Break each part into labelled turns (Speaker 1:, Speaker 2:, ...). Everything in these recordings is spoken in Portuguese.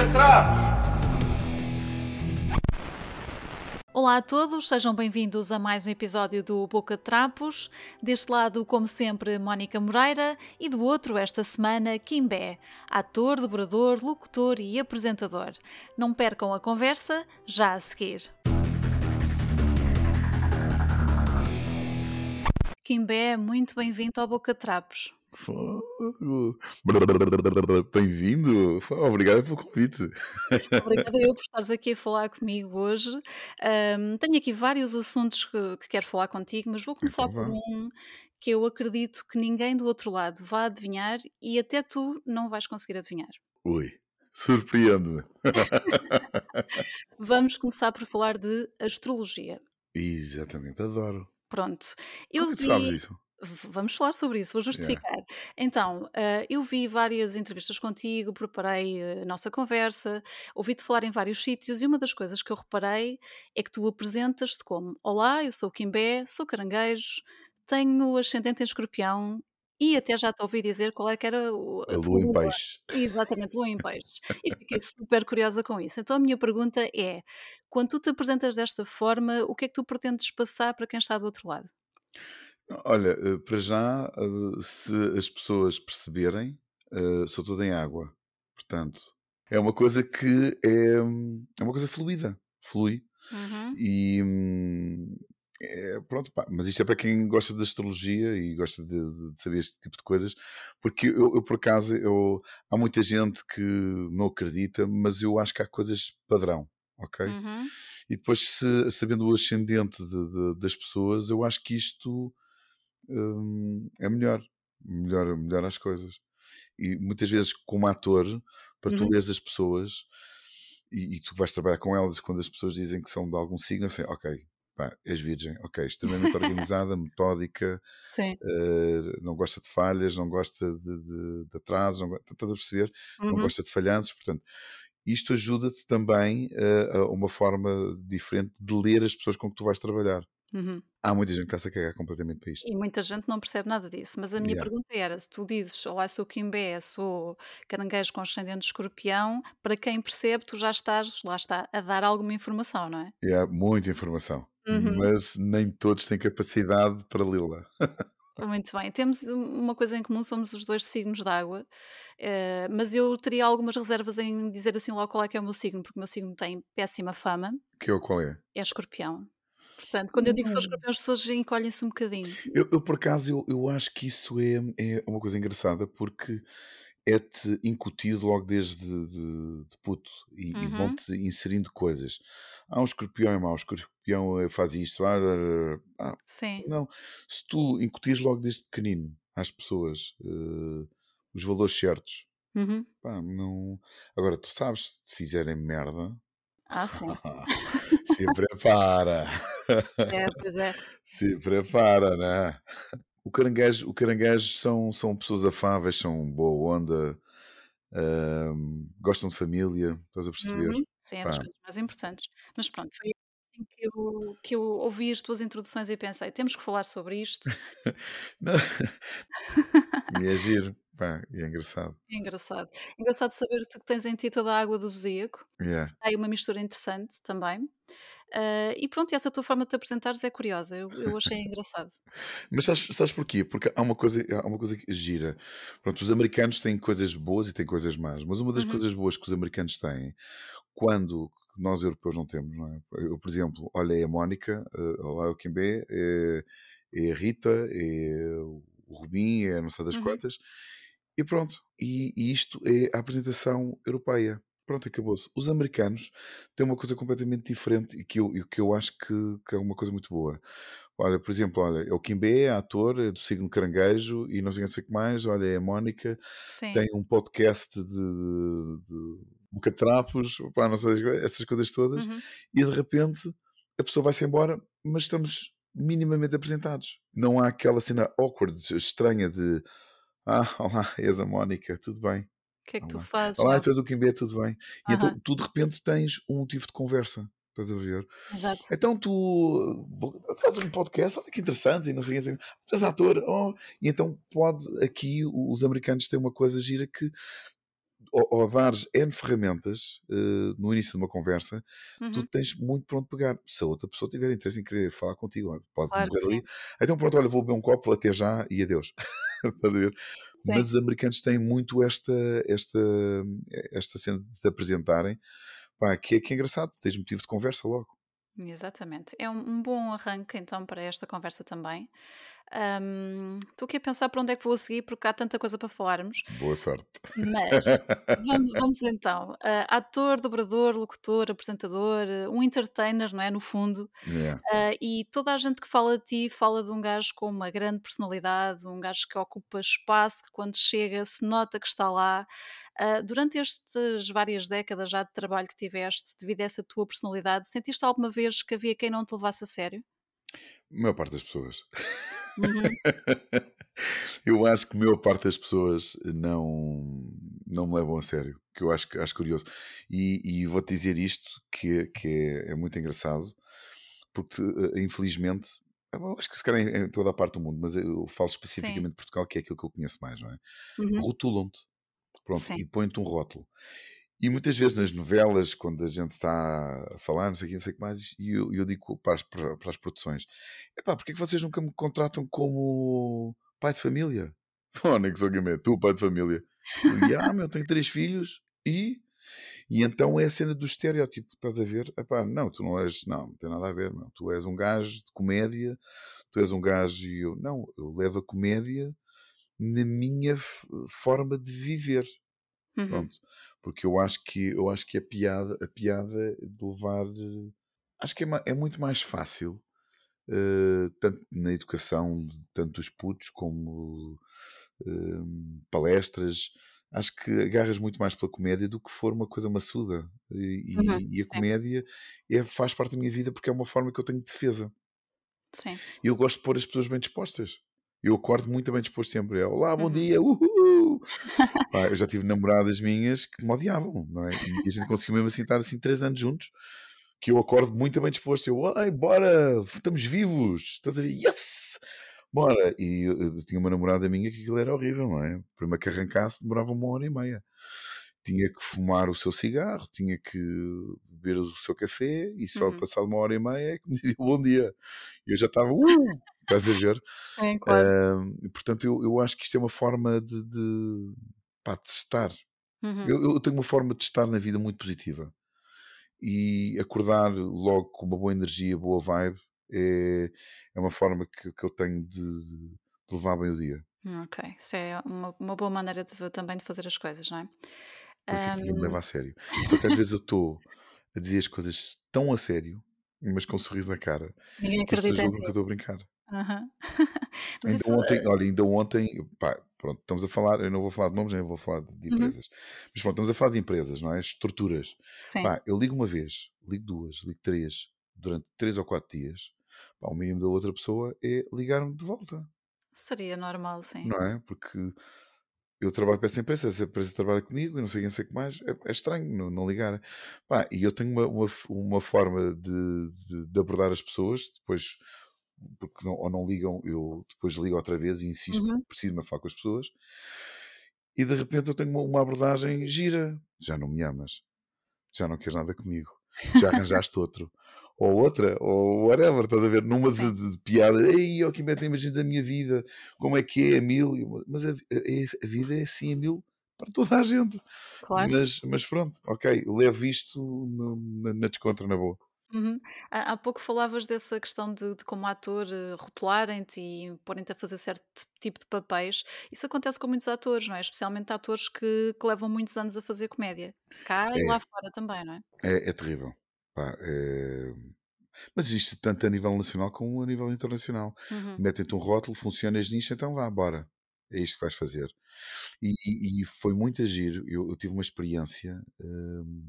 Speaker 1: Bocatrapos!
Speaker 2: Olá a todos, sejam bem-vindos a mais um episódio do Boca de Trapos. Deste lado, como sempre, Mónica Moreira e do outro, esta semana, Kimbé, ator, dobrador, locutor e apresentador. Não percam a conversa já a seguir. Kimbé, muito bem-vindo ao Boca de Trapos.
Speaker 3: Fogo. Bem-vindo. Obrigado pelo convite.
Speaker 2: Obrigada eu por estares aqui a falar comigo hoje. Um, tenho aqui vários assuntos que, que, quero falar contigo, mas vou começar
Speaker 3: Então
Speaker 2: por
Speaker 3: vá.
Speaker 2: um que eu acredito que ninguém do outro lado vai adivinhar e até tu não vais conseguir adivinhar.
Speaker 3: Ui, surpreende-me.
Speaker 2: Vamos começar por falar de astrologia.
Speaker 3: Exatamente, adoro.
Speaker 2: Pronto,
Speaker 3: Como
Speaker 2: eu
Speaker 3: é que tu sabes
Speaker 2: vi.
Speaker 3: isso?
Speaker 2: Vamos falar sobre isso, vou
Speaker 3: Yeah.
Speaker 2: justificar. Então, ah, eu vi várias entrevistas contigo, preparei a nossa conversa, ouvi-te falar em vários sítios e uma das coisas que eu reparei é que tu apresentas-te como: Olá, eu sou o Quimbé, sou caranguejo, tenho ascendente em escorpião e até já te ouvi dizer qual é que era o-
Speaker 3: A
Speaker 2: a
Speaker 3: lua em peixe.
Speaker 2: Exatamente, lua em peixes. E fiquei super curiosa com isso. Então a minha pergunta é: quando tu te apresentas desta forma, o que é que tu pretendes passar para quem está do outro lado?
Speaker 3: Olha, eh, para já, eh, se as pessoas perceberem, eh, sou todo em água. Portanto, é uma coisa que é, hum, é uma coisa fluida. Flui.
Speaker 2: Uhum.
Speaker 3: E hum, é, pronto, pá, mas isto é para quem gosta de astrologia e gosta de, de- de saber este tipo de coisas, porque eu, eu, por acaso eu, há muita gente que não acredita, mas eu acho que há coisas padrão, ok?
Speaker 2: Uhum.
Speaker 3: E depois, se- sabendo o ascendente de- de- das pessoas, eu acho que isto hum, é melhor, melhor, melhor as coisas. E muitas vezes, como ator, para tu
Speaker 2: Uhum.
Speaker 3: as pessoas e, e tu vais trabalhar com elas, quando as pessoas dizem que são de algum signo, assim, ok, pá, és virgem, ok, extremamente organizada, metódica, eh, não gosta de falhas, não gosta de, de, de atrasos, não, estás a perceber? Não
Speaker 2: Uhum.
Speaker 3: gosta de falhanços, portanto, isto ajuda-te também eh, a uma forma diferente de ler as pessoas com que tu vais trabalhar.
Speaker 2: Uhum.
Speaker 3: Há muita gente que está-se a cagar completamente para isto.
Speaker 2: E muita gente não percebe nada disso. Mas a minha
Speaker 3: Yeah.
Speaker 2: pergunta era: se tu dizes, olá, sou Quimbé, sou caranguejo com ascendente de escorpião, para quem percebe, tu já estás, lá está, a dar alguma informação, não é?
Speaker 3: E há muita informação,
Speaker 2: Uhum.
Speaker 3: mas nem todos têm capacidade para lê-la.
Speaker 2: Muito bem. Temos um- uma coisa em comum, somos os dois signos de água, eh, mas eu teria algumas reservas em dizer assim logo qual é que é o meu signo, porque o meu signo tem péssima fama,
Speaker 3: Que é o qual é?
Speaker 2: é escorpião. Portanto, quando eu digo que sou
Speaker 3: Não.
Speaker 2: escorpião, as pessoas encolhem-se um bocadinho.
Speaker 3: Eu, eu, por acaso, eu, eu acho que isso é, é uma coisa engraçada porque é-te incutido logo desde de, de puto e, e
Speaker 2: Uhum.
Speaker 3: vão-te inserindo coisas. Há um escorpião é mau, o escorpião eh, faz isto. Ah, ah, ah,
Speaker 2: Sim.
Speaker 3: não, se tu incutires logo desde pequenino às pessoas eh, os valores certos,
Speaker 2: Uhum.
Speaker 3: pá, não. Agora, tu sabes, se fizerem merda,
Speaker 2: Ah, sim.
Speaker 3: se prepara.
Speaker 2: É, pois é.
Speaker 3: Se prepara, né? O caranguejo, o caranguejo são, são pessoas afáveis, são boa onda, gostam de família, estás a perceber?
Speaker 2: Uhum. Sim, é das coisas mais importantes. Mas pronto, foi assim que eu, que eu ouvi as tuas introduções e pensei, temos que falar sobre isto.
Speaker 3: e é giro, pá, é engraçado.
Speaker 2: É engraçado. Engraçado saber que tens em ti toda a água do zodíaco.
Speaker 3: Yeah.
Speaker 2: Há aí uma mistura interessante também. Ah, e pronto, essa tua forma de te apresentares é curiosa. Eu, eu achei engraçado.
Speaker 3: Mas sabes, sabes porquê? Porque há uma coisa, há uma coisa que gira. Pronto, os americanos têm coisas boas e têm coisas más, mas uma das
Speaker 2: Uhum.
Speaker 3: coisas boas que os americanos têm, quando nós europeus não temos, não é? Eu, por exemplo, olha aí a Mónica, eh, olá o Kimbé, é, é a Rita, é o Rubim, é não sei das
Speaker 2: Uhum.
Speaker 3: quantas, e pronto. E, e isto é a apresentação europeia. Pronto, acabou-se. Os americanos têm uma coisa completamente diferente e que eu, e que eu acho que, que é uma coisa muito boa. Olha, por exemplo, olha, é o Kimbé, é ator, é do signo caranguejo e não sei, não sei o que mais. Olha, é a Mónica,
Speaker 2: Sim.
Speaker 3: tem um podcast de, de, de bocatrapos, pá, não sei, essas coisas todas.
Speaker 2: Uhum.
Speaker 3: E de repente a pessoa vai-se embora, mas estamos minimamente apresentados. Não há aquela cena awkward, estranha de ah, olá, és a Mónica, tudo bem.
Speaker 2: O que é que tu
Speaker 3: Olá,
Speaker 2: fazes?
Speaker 3: olá
Speaker 2: Não.
Speaker 3: tu és o Kimbé, tudo bem. E então tu de repente tens um motivo de conversa. Estás a ver?
Speaker 2: Exato.
Speaker 3: Então tu fazes um podcast, olha que interessante, e não sei o que, assim, tu és ator, oh, e então pode aqui os americanos têm uma coisa gira que ao, ao dares N ferramentas uh, no início de uma conversa, tu
Speaker 2: Uhum.
Speaker 3: tens muito pronto pegar. Se a outra pessoa tiver interesse em querer falar contigo, pode
Speaker 2: Claro
Speaker 3: morrer ali.
Speaker 2: sim.
Speaker 3: Então pronto, olha, vou beber um copo, até já e adeus. Mas os americanos têm muito esta, esta, esta cena de te apresentarem, pá, que, é, que é engraçado, tens motivo de conversa logo.
Speaker 2: exatamente. É um, um bom arranque então para esta conversa também. Ahm, Estou aqui a pensar para onde é que vou a seguir, porque há tanta coisa para falarmos.
Speaker 3: Boa sorte.
Speaker 2: Mas vamos, vamos então. Ah, ator, dobrador, locutor, apresentador, um entertainer, não é? No fundo.
Speaker 3: Yeah.
Speaker 2: Ah, e toda a gente que fala de ti fala de um gajo com uma grande personalidade, um gajo que ocupa espaço, que quando chega se nota que está lá. Ah, durante estas várias décadas já de trabalho que tiveste, devido a essa tua personalidade, sentiste alguma vez que havia quem não te levasse a sério?
Speaker 3: A maior parte das pessoas.
Speaker 2: Uhum,
Speaker 3: eu acho que a maior parte das pessoas não, não me levam a sério, que eu acho, acho curioso. E, e vou-te dizer isto, que, é- que é, é muito engraçado, porque eh, infelizmente, eu acho que se calhar em, em toda a parte do mundo, mas eu falo especificamente
Speaker 2: Sim.
Speaker 3: de Portugal, que é aquilo que eu conheço mais, não é?
Speaker 2: Uhum,
Speaker 3: Rotulam-te, pronto,
Speaker 2: Sim.
Speaker 3: e põem-te um rótulo. E muitas vezes nas novelas, quando a gente está a falar, não sei o que, não sei o que mais, e eu, eu digo para as, para, para as produções: epá, porque é que vocês nunca me contratam como pai de família? Fónix, obviamente, tu, pai de família. E ah, meu, tenho três filhos e. E então é a cena do estereótipo, estás a ver? Epá, não, tu não és, não, não tem nada a ver, não. Tu és um gajo de comédia, tu és um gajo e eu, não, eu levo a comédia na minha forma de viver.
Speaker 2: Uhum,
Speaker 3: Pronto. Porque eu acho que eu acho que a piada, a piada de levar acho que é, é muito mais fácil, eh, tanto na educação, tanto dos putos como eh, palestras. Acho que agarras muito mais pela comédia do que for uma coisa maçuda.
Speaker 2: uhum,
Speaker 3: E, e- e a
Speaker 2: Sim,
Speaker 3: comédia é, faz parte da minha vida porque é uma forma que eu tenho de defesa.
Speaker 2: sim.
Speaker 3: E eu gosto de pôr as pessoas bem dispostas. Eu acordo muito bem disposto sempre. É, Olá, bom
Speaker 2: Uhum.
Speaker 3: dia, uhul! Pá, eu já tive namoradas minhas que me odiavam, não é? E a gente conseguiu mesmo assim estar assim três anos juntos, que eu acordo muito bem disposto. Eu, ai, bora, estamos vivos, estás a ver? Yes! Bora! E eu, eu tinha uma namorada minha que aquilo era horrível, não é? Primeiro que arrancasse, demorava uma hora e meia. Tinha que fumar o seu cigarro, tinha que beber o seu café e só
Speaker 2: Uhum.
Speaker 3: passado uma hora e meia é que me dizia bom dia. E eu já estava, uh! Estás a ver?
Speaker 2: Sim, claro.
Speaker 3: E, portanto, eu, eu acho que isto é uma forma de, de, pá, de estar.
Speaker 2: Uhum,
Speaker 3: Eu, eu tenho uma forma de estar na vida muito positiva. E acordar logo com uma boa energia, boa vibe, é, é uma forma que, que eu tenho de, de levar bem o dia.
Speaker 2: Ok, isso é uma, uma boa maneira de, também de fazer as coisas, não é?
Speaker 3: Por isso é que me leva a sério. Só que às vezes eu estou a dizer as coisas tão a sério, mas com um sorriso na cara,
Speaker 2: ninguém acredita em
Speaker 3: que eu estou a brincar.
Speaker 2: Aham. Mas
Speaker 3: Ainda
Speaker 2: isso.
Speaker 3: ontem,
Speaker 2: eh,
Speaker 3: olha, ainda ontem, pá, pronto, estamos a falar, eu não vou falar de nomes, nem vou falar de
Speaker 2: uhum,
Speaker 3: empresas, mas pronto, estamos a falar de empresas, não é? Estruturas.
Speaker 2: Sim,
Speaker 3: Pá, eu ligo uma vez, ligo duas, ligo três, durante três ou quatro dias, pá, o mínimo da outra pessoa é ligar-me de volta,
Speaker 2: seria normal, sim.
Speaker 3: não é? Porque eu trabalho para essa empresa, essa empresa trabalha comigo e não sei quem sei o que mais, é, é estranho não, não ligar. Pá, e eu tenho uma, uma, uma forma de, de, de abordar as pessoas, depois, porque não, ou não ligam, eu depois ligo outra vez e insisto,
Speaker 2: Uhum,
Speaker 3: preciso me falar com as pessoas, e de repente eu tenho uma, uma abordagem gira. Já não me amas, já não queres nada comigo, já arranjaste outro. Ou outra, ou whatever, estás a ver? Numa de, de, de piada, ei, ó, que mete imagens da minha vida, como é que é, a mil, E eu, mas a, a- a vida é assim a mil para toda a gente.
Speaker 2: claro.
Speaker 3: Mas, mas pronto, ok, levo isto no- na, na descontra, na boa.
Speaker 2: Uhum. Há, há pouco falavas dessa questão de, de como ator eh, rotularem-te e porem-te a fazer certo tipo de papéis. Isso acontece com muitos atores, não é? Especialmente atores que, que levam muitos anos a fazer comédia. Cá e
Speaker 3: É,
Speaker 2: lá fora também, não é?
Speaker 3: é, é terrível. Pá, é- Mas isto tanto a nível nacional como a nível internacional.
Speaker 2: Uhum,
Speaker 3: Metem-te um rótulo, funcionas nisto, então vá, bora. É isto que vais fazer. E, e- e foi muito agir. Eu, eu tive uma experiência, hum,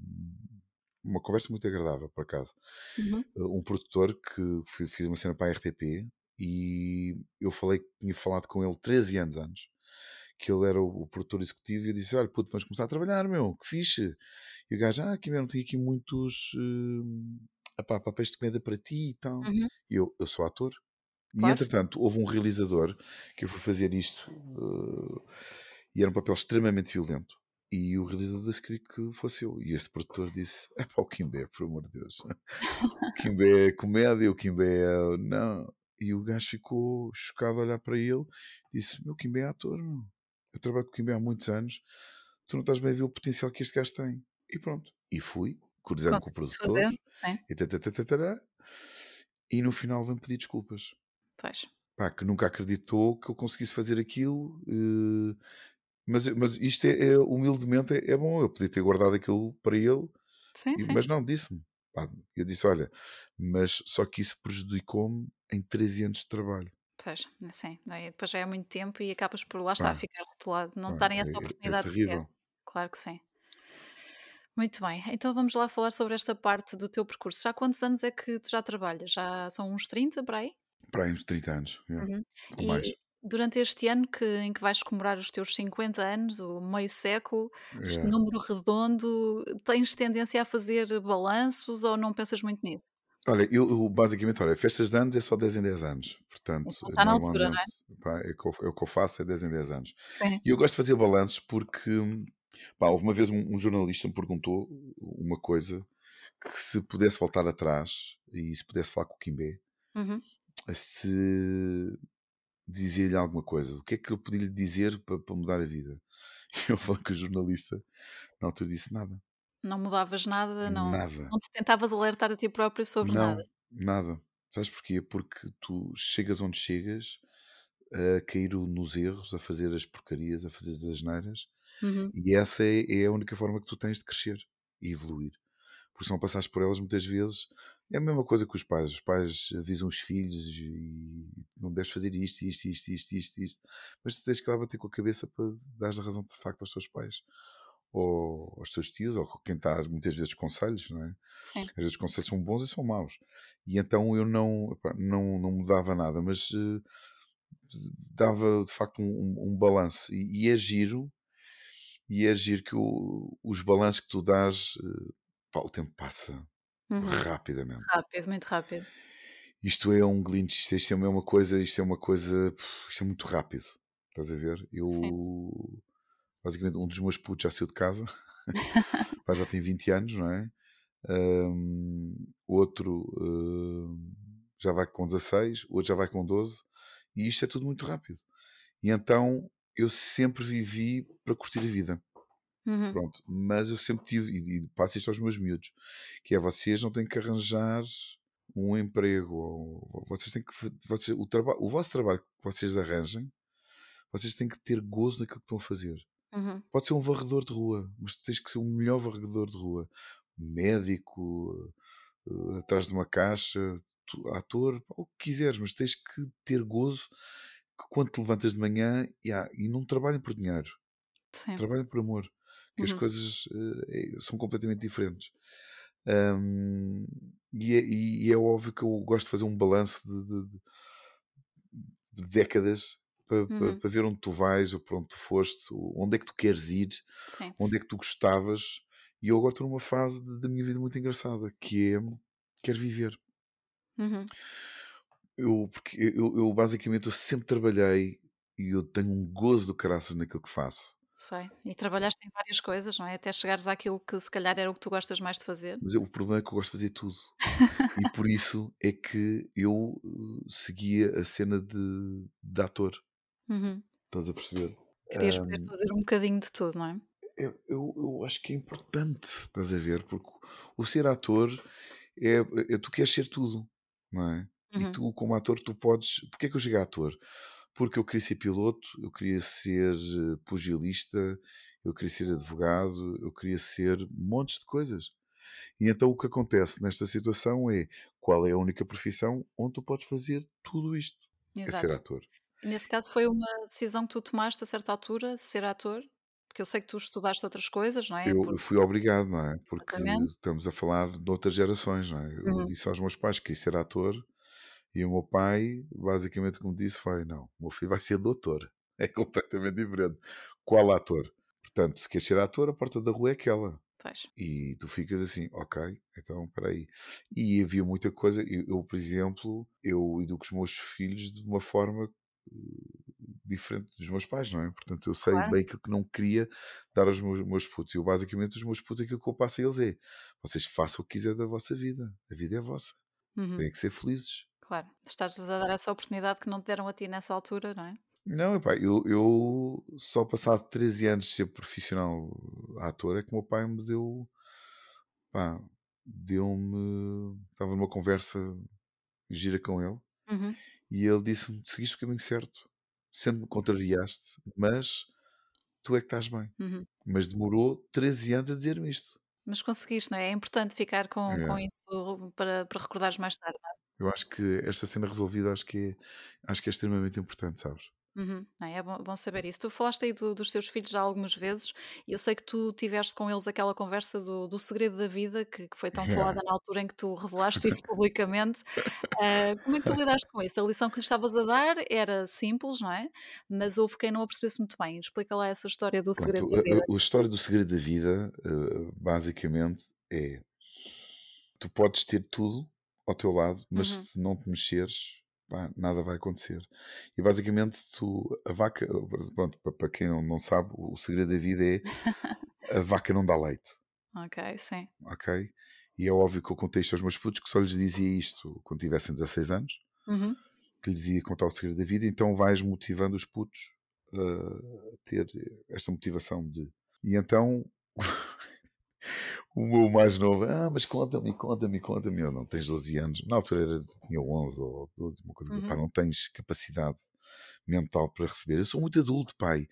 Speaker 3: uma conversa muito agradável, por acaso.
Speaker 2: uhum,
Speaker 3: Uh, Um produtor que fi- fiz uma cena para a RTP e eu falei que tinha falado com ele 13 anos antes, que ele era o, o produtor executivo e eu disse: Olha, puto, vamos começar a trabalhar, meu, que fixe. E o gajo, ah, aqui mesmo tem aqui muitos hum, epá, papéis de comédia para ti e tal.
Speaker 2: uhum,
Speaker 3: E eu, eu sou ator. E
Speaker 2: claro.
Speaker 3: entretanto, houve um realizador que eu fui fazer isto uh, e era um papel extremamente violento. E o realizador disse que fosse eu. E esse produtor disse: é para o Kimbé, por amor de Deus. O Kimbé é comédia, o Kimbé é. Não. E o gajo ficou chocado a olhar para ele disse: Meu Kimbé é ator, meu. Eu trabalho com o Kimbé há muitos anos. Tu não estás bem a ver o potencial que este gajo tem. E pronto. E fui, cruzando com o produtor.
Speaker 2: fazer? Sim.
Speaker 3: E, tatatatara, e no final vem pedir desculpas.
Speaker 2: Pois.
Speaker 3: Pá, que nunca acreditou que eu conseguisse fazer aquilo. eh, mas, mas isto é, é, humildemente é, é bom. Eu podia ter guardado aquilo para ele,
Speaker 2: Sim,
Speaker 3: e-
Speaker 2: sim.
Speaker 3: mas não, disse-me. Eu disse: Olha, mas só que isso prejudicou-me em 13 anos de trabalho.
Speaker 2: Pois, sim. Aí depois já é muito tempo e acabas por lá está,
Speaker 3: Pá,
Speaker 2: ficar rotulado, não te darem
Speaker 3: é,
Speaker 2: essa
Speaker 3: é- é
Speaker 2: oportunidade sequer.
Speaker 3: terrível.
Speaker 2: Claro que sim. Muito bem, então vamos lá falar sobre esta parte do teu percurso. Já há quantos anos é que tu já trabalhas? Já são uns 30 por aí?
Speaker 3: Para aí uns 30 anos,
Speaker 2: Uhum.
Speaker 3: ou mais.
Speaker 2: E durante este ano que, em que vais comemorar os teus 50 anos, o meio século, este
Speaker 3: É.
Speaker 2: número redondo, tens tendência a fazer balanços ou não pensas muito nisso?
Speaker 3: Olha, eu, basicamente, olha, festas de anos é só 10 em 10 anos. Portanto,
Speaker 2: está na altura, não é?
Speaker 3: pá, é, o que eu, é o que eu faço, é 10 em 10 anos.
Speaker 2: Sim.
Speaker 3: E eu gosto de fazer balanços porque, pá, houve uma vez um, um jornalista me perguntou uma coisa que se pudesse voltar atrás e se pudesse falar com o Kimbé,
Speaker 2: Uhum.
Speaker 3: se dizia-lhe alguma coisa, o que é que eu podia lhe dizer para, para mudar a vida? E eu falei que o jornalista na altura disse nada,
Speaker 2: Não mudavas nada, não,
Speaker 3: nada.
Speaker 2: não te tentavas alertar a ti próprio sobre nada.
Speaker 3: Não, nada. Sabes porquê? Porque tu chegas onde chegas a cair nos erros, a fazer as porcarias, a fazer as asneiras,
Speaker 2: Uhum.
Speaker 3: e essa é, é a única forma que tu tens de crescer e evoluir. Porque se não passares por elas muitas vezes, é a mesma coisa que os pais. Os pais avisam os filhos e não deves fazer isto, isto, isto, isto, isto, isto. Mas tu tens que lá bater com a cabeça para dar a razão de facto aos teus pais. Ou aos teus tios, ou quem está muitas vezes conselhos, não é?
Speaker 2: Sim.
Speaker 3: Às vezes os conselhos são bons e são maus. E então eu não, não, não mudava nada, mas eh, dava de facto um, um, balanço. E, e é giro, e é giro que o- os balanços que tu dás, eh, pá, o tempo passa
Speaker 2: Uhum.
Speaker 3: rapidamente.
Speaker 2: Rápido, muito rápido.
Speaker 3: Isto é um glitch, isto, é uma coisa, isto é uma coisa, isto é muito rápido. Estás a ver? Eu,
Speaker 2: Sim.
Speaker 3: Basicamente, um dos meus putos já saiu de casa, pá, já tem 20 anos, não é? Um, outro um, já vai com 16, outro já vai com 12, e isto é tudo muito rápido. E então eu sempre vivi para curtir a vida.
Speaker 2: Uhum.
Speaker 3: Pronto, mas eu sempre tive, e, e passo isto aos meus miúdos, que é vocês não têm que arranjar um emprego, ou, vocês têm que, vocês, o, traba, o vosso trabalho que vocês arranjem, vocês têm que ter gozo naquilo que estão a fazer.
Speaker 2: Uhum.
Speaker 3: Pode ser um varredor de rua, mas tu tens que ser o melhor varredor de rua. Médico, eh, atrás de uma caixa, tu- ator, o que quiseres, mas tens que ter gozo que quando te levantas de manhã yeah, e não trabalhem por dinheiro,
Speaker 2: Sim.
Speaker 3: trabalhem por amor, que as
Speaker 2: Uhum.
Speaker 3: coisas eh, é- são completamente diferentes. Ahm, e, é, e é óbvio que eu gosto de fazer um balanço de- de- de décadas para,
Speaker 2: Uhum.
Speaker 3: para ver onde tu vais, ou para onde tu foste, onde é que tu queres ir,
Speaker 2: Sim.
Speaker 3: onde é que tu gostavas. E eu agora estou numa fase da minha vida muito engraçada, que é quero viver.
Speaker 2: Uhum.
Speaker 3: Eu, porque eu, eu basicamente eu sempre trabalhei e eu tenho um gozo do caraças naquilo que faço.
Speaker 2: Sei. E trabalhaste em várias coisas, não é? Até chegares àquilo que se calhar era o que tu gostas mais de fazer.
Speaker 3: Mas eu- o problema é que eu gosto de fazer tudo. E por isso é que eu eh, seguia a cena de, de ator.
Speaker 2: Uhum.
Speaker 3: Estás a perceber?
Speaker 2: Querias poder
Speaker 3: Ahm,
Speaker 2: fazer um bocadinho de tudo, não é?
Speaker 3: eu, eu, eu acho que é importante, estás a ver? Porque o ser ator é, é tu queres ser tudo, não é? E
Speaker 2: Uhum.
Speaker 3: tu, como ator, tu podes. Porquê é que eu cheguei a ator? Porque eu queria ser piloto, eu queria ser eh, pugilista, eu queria ser advogado, eu queria ser montes de coisas. E então o que acontece nesta situação é qual é a única profissão onde tu podes fazer tudo isto? É ser
Speaker 2: Exato.
Speaker 3: ator.
Speaker 2: Nesse caso foi uma decisão que tu tomaste a certa altura, ser ator? Porque eu sei que tu estudaste outras coisas, não é?
Speaker 3: Eu, eu
Speaker 2: Porque,
Speaker 3: fui obrigado, não é? Porque
Speaker 2: exatamente.
Speaker 3: estamos a falar de outras gerações, não é? Eu
Speaker 2: Uhum.
Speaker 3: disse aos meus pais que queria ser ator e o meu pai, basicamente, como disse, foi: não, o meu filho vai ser doutor. É completamente diferente. Qual ator? Portanto, se queres ser ator, a porta da rua é aquela.
Speaker 2: Pois.
Speaker 3: E tu ficas assim, ok, então espera aí. E havia muita coisa, eu, eu, por exemplo, eu educo os meus filhos de uma forma diferente dos meus pais, não é? Portanto, eu sei
Speaker 2: Claro.
Speaker 3: bem aquilo que não queria dar aos meus, meus putos. E eu, basicamente, os meus putos, aquilo que eu passo a eles é: vocês façam o que quiser da vossa vida. A vida é vossa.
Speaker 2: Uhum.
Speaker 3: Têm que ser felizes.
Speaker 2: Claro. Estás a dar essa oportunidade que não te deram a ti nessa altura, não é?
Speaker 3: Não, epá, eu, eu só passado 13 anos de ser profissional ator é que o meu pai me deu, pá, deu-me, estava numa conversa gira com ele
Speaker 2: Uhum.
Speaker 3: E ele disse-me, seguiste o caminho certo, sempre me contrariaste, mas tu é que estás bem.
Speaker 2: Uhum.
Speaker 3: Mas demorou 13 anos a dizer-me isto.
Speaker 2: Mas conseguiste, não é? É importante ficar com, com
Speaker 3: É,
Speaker 2: isso para, para recordares mais tarde. é?
Speaker 3: eu acho que esta cena resolvida acho que é, acho que é extremamente importante, sabes?
Speaker 2: Uhum. Não É bom, bom saber isso. Tu falaste aí do- dos teus filhos já algumas vezes e eu sei que tu tiveste com eles aquela conversa do, do segredo da vida que, que foi tão falada na altura em que tu revelaste isso publicamente. Ah, como é que tu lidaste com isso? A lição que lhe estavas a dar era simples, não é? Mas houve quem não a percebesse muito bem. Explica lá essa história do segredo
Speaker 3: Pronto,
Speaker 2: da
Speaker 3: a,
Speaker 2: vida.
Speaker 3: a- a história do segredo da vida, eh, basicamente, é tu podes ter tudo ao teu lado, mas
Speaker 2: Uhum.
Speaker 3: se não te mexeres, pá, nada vai acontecer. E basicamente, tu, a vaca, pronto, pa- para quem não, sabe, o segredo da vida é a vaca não dá leite,
Speaker 2: Ok, sim.
Speaker 3: ok? E é óbvio que eu contei isto aos meus putos que só lhes dizia isto quando tivessem 16 anos,
Speaker 2: Uhum.
Speaker 3: que lhes ia contar o segredo da vida, então vais motivando os putos a ter esta motivação de. E então o meu mais novo, ah, mas conta-me, conta-me, conta-me. Eu não tens 12 anos, na altura era, tinha 11 ou 12, uma coisa,
Speaker 2: Uhum.
Speaker 3: pá, não tens capacidade mental para receber. Eu sou muito adulto, pai.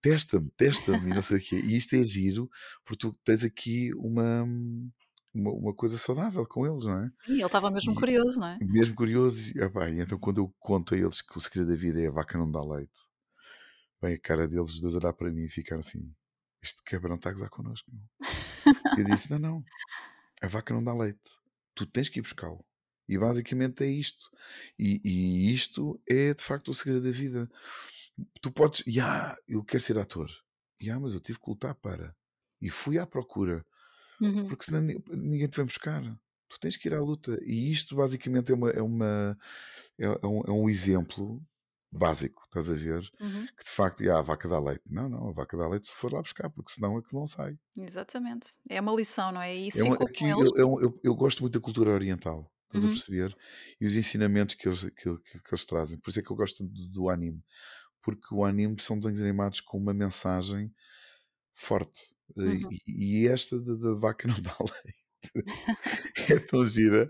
Speaker 3: Testa-me, testa-me, e não sei o quê. E isto é giro, porque tu tens aqui uma, uma, uma coisa saudável com eles, não é?
Speaker 2: Sim, ele estava mesmo
Speaker 3: E-
Speaker 2: curioso, não é?
Speaker 3: mesmo curioso, e, e então quando eu conto a eles que o segredo da vida é a vaca não dá leite, bem a cara deles os dois olhar para mim e ficar assim: Este cabrão está a gozar connosco. Meu. Eu disse: Não, não, a vaca não dá leite, tu tens que ir buscá-lo. E basicamente é isto. E, e isto é de facto o segredo da vida. Tu podes, yeah, eu quero ser ator, yeah, mas eu tive que lutar para. E fui à procura
Speaker 2: Uhum.
Speaker 3: porque senão ni- ninguém te vai buscar. Tu tens que ir à luta. E isto basicamente é, uma, é, uma, é, é um, é um exemplo básico, estás a ver?
Speaker 2: Uhum.
Speaker 3: Que de facto, ah, a vaca dá leite. Não, não, a vaca dá leite se for lá buscar, porque senão aquilo não sai.
Speaker 2: Exatamente. É uma lição, não é? Isso
Speaker 3: É uma- aqui eu, eu, eu- eu gosto muito da cultura oriental, estás a
Speaker 2: Uhum.
Speaker 3: perceber? E os ensinamentos que eles, que, que- que eles trazem. Por isso é que eu gosto do, do anime. Porque o anime são desenhos animados com uma mensagem forte. Eh,
Speaker 2: Uhum.
Speaker 3: E, e esta da, da vaca não dá leite é tão gira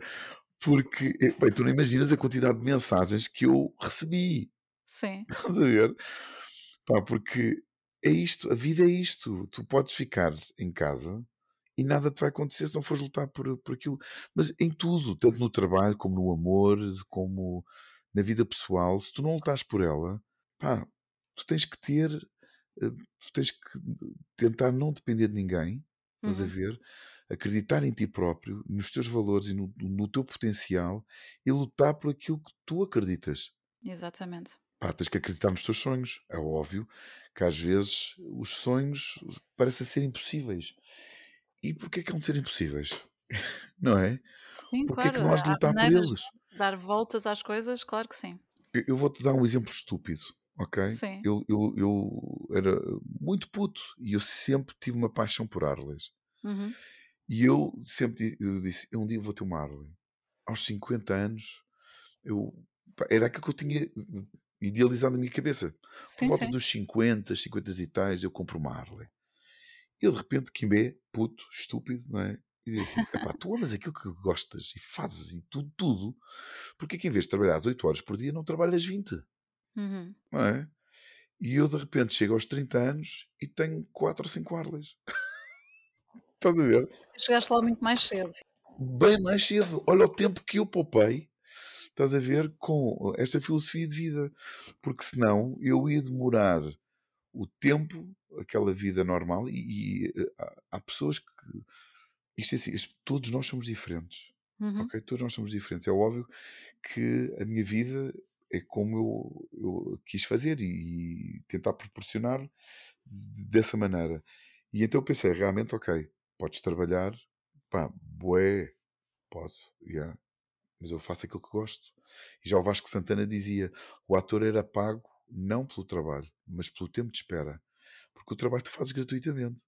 Speaker 3: porque eh, bem, tu não imaginas a quantidade de mensagens que eu recebi.
Speaker 2: Sim.
Speaker 3: Estás a ver? Pá, porque é isto, a vida é isto. Tu podes ficar em casa e nada te vai acontecer se não fores lutar por, por aquilo. Mas em tudo, tanto no trabalho, como no amor, como na vida pessoal, se tu não lutares por ela, pá, tu tens que ter, eh, tu tens que tentar não depender de ninguém, estás a
Speaker 2: Uhum.
Speaker 3: ver? Acreditar em ti próprio, nos teus valores e no, no teu potencial e lutar por aquilo que tu acreditas.
Speaker 2: Exatamente.
Speaker 3: Pá, tens que acreditar nos teus sonhos. É óbvio que às vezes os sonhos parecem ser impossíveis. E porquê que hão de ser impossíveis? Não é?
Speaker 2: Sim,
Speaker 3: Porquê que
Speaker 2: claro.
Speaker 3: não has de
Speaker 2: Há
Speaker 3: lutar por eles?
Speaker 2: de dar voltas às coisas, claro que sim.
Speaker 3: Eu, eu vou-te dar um exemplo estúpido, ok?
Speaker 2: Sim.
Speaker 3: Eu, eu, eu era muito puto e eu sempre tive uma paixão por Harleys.
Speaker 2: Uhum.
Speaker 3: E eu sempre eu disse, um dia vou ter uma Harley. Aos 50 anos, eu, era aquilo que eu tinha idealizado na minha cabeça. Por
Speaker 2: Sim,
Speaker 3: volta
Speaker 2: sim.
Speaker 3: dos 50, 50 e tais, eu compro uma Harley. Eu de repente, Kimbé, puto, estúpido, não é? E diz assim: epá, tu amas aquilo que gostas e fazes e tudo, tudo, porque que em vez de trabalhar 8 horas por dia, não trabalhas 20,
Speaker 2: Uhum.
Speaker 3: não é? E eu de repente chego aos 30 anos e tenho 4 ou 5 Harleys. Estás a ver?
Speaker 2: Chegaste lá muito mais cedo.
Speaker 3: Bem mais cedo. Olha o tempo que eu poupei, estás a ver, com esta filosofia de vida. Porque senão eu ia demorar o tempo, aquela vida normal, e, e, eh, há, há pessoas que. Isto é assim, as- todos nós somos diferentes.
Speaker 2: Uhum.
Speaker 3: Ok? Todos nós somos diferentes. É óbvio que a minha vida é como eu, eu quis fazer e, tentar proporcionar de- dessa maneira. E então eu pensei, realmente, ok, podes trabalhar, pá, bué, posso, yeah, mas eu faço aquilo que gosto. E já o Vasco Santana dizia: o ator era pago não pelo trabalho, mas pelo tempo de espera. Porque o trabalho tu fazes gratuitamente.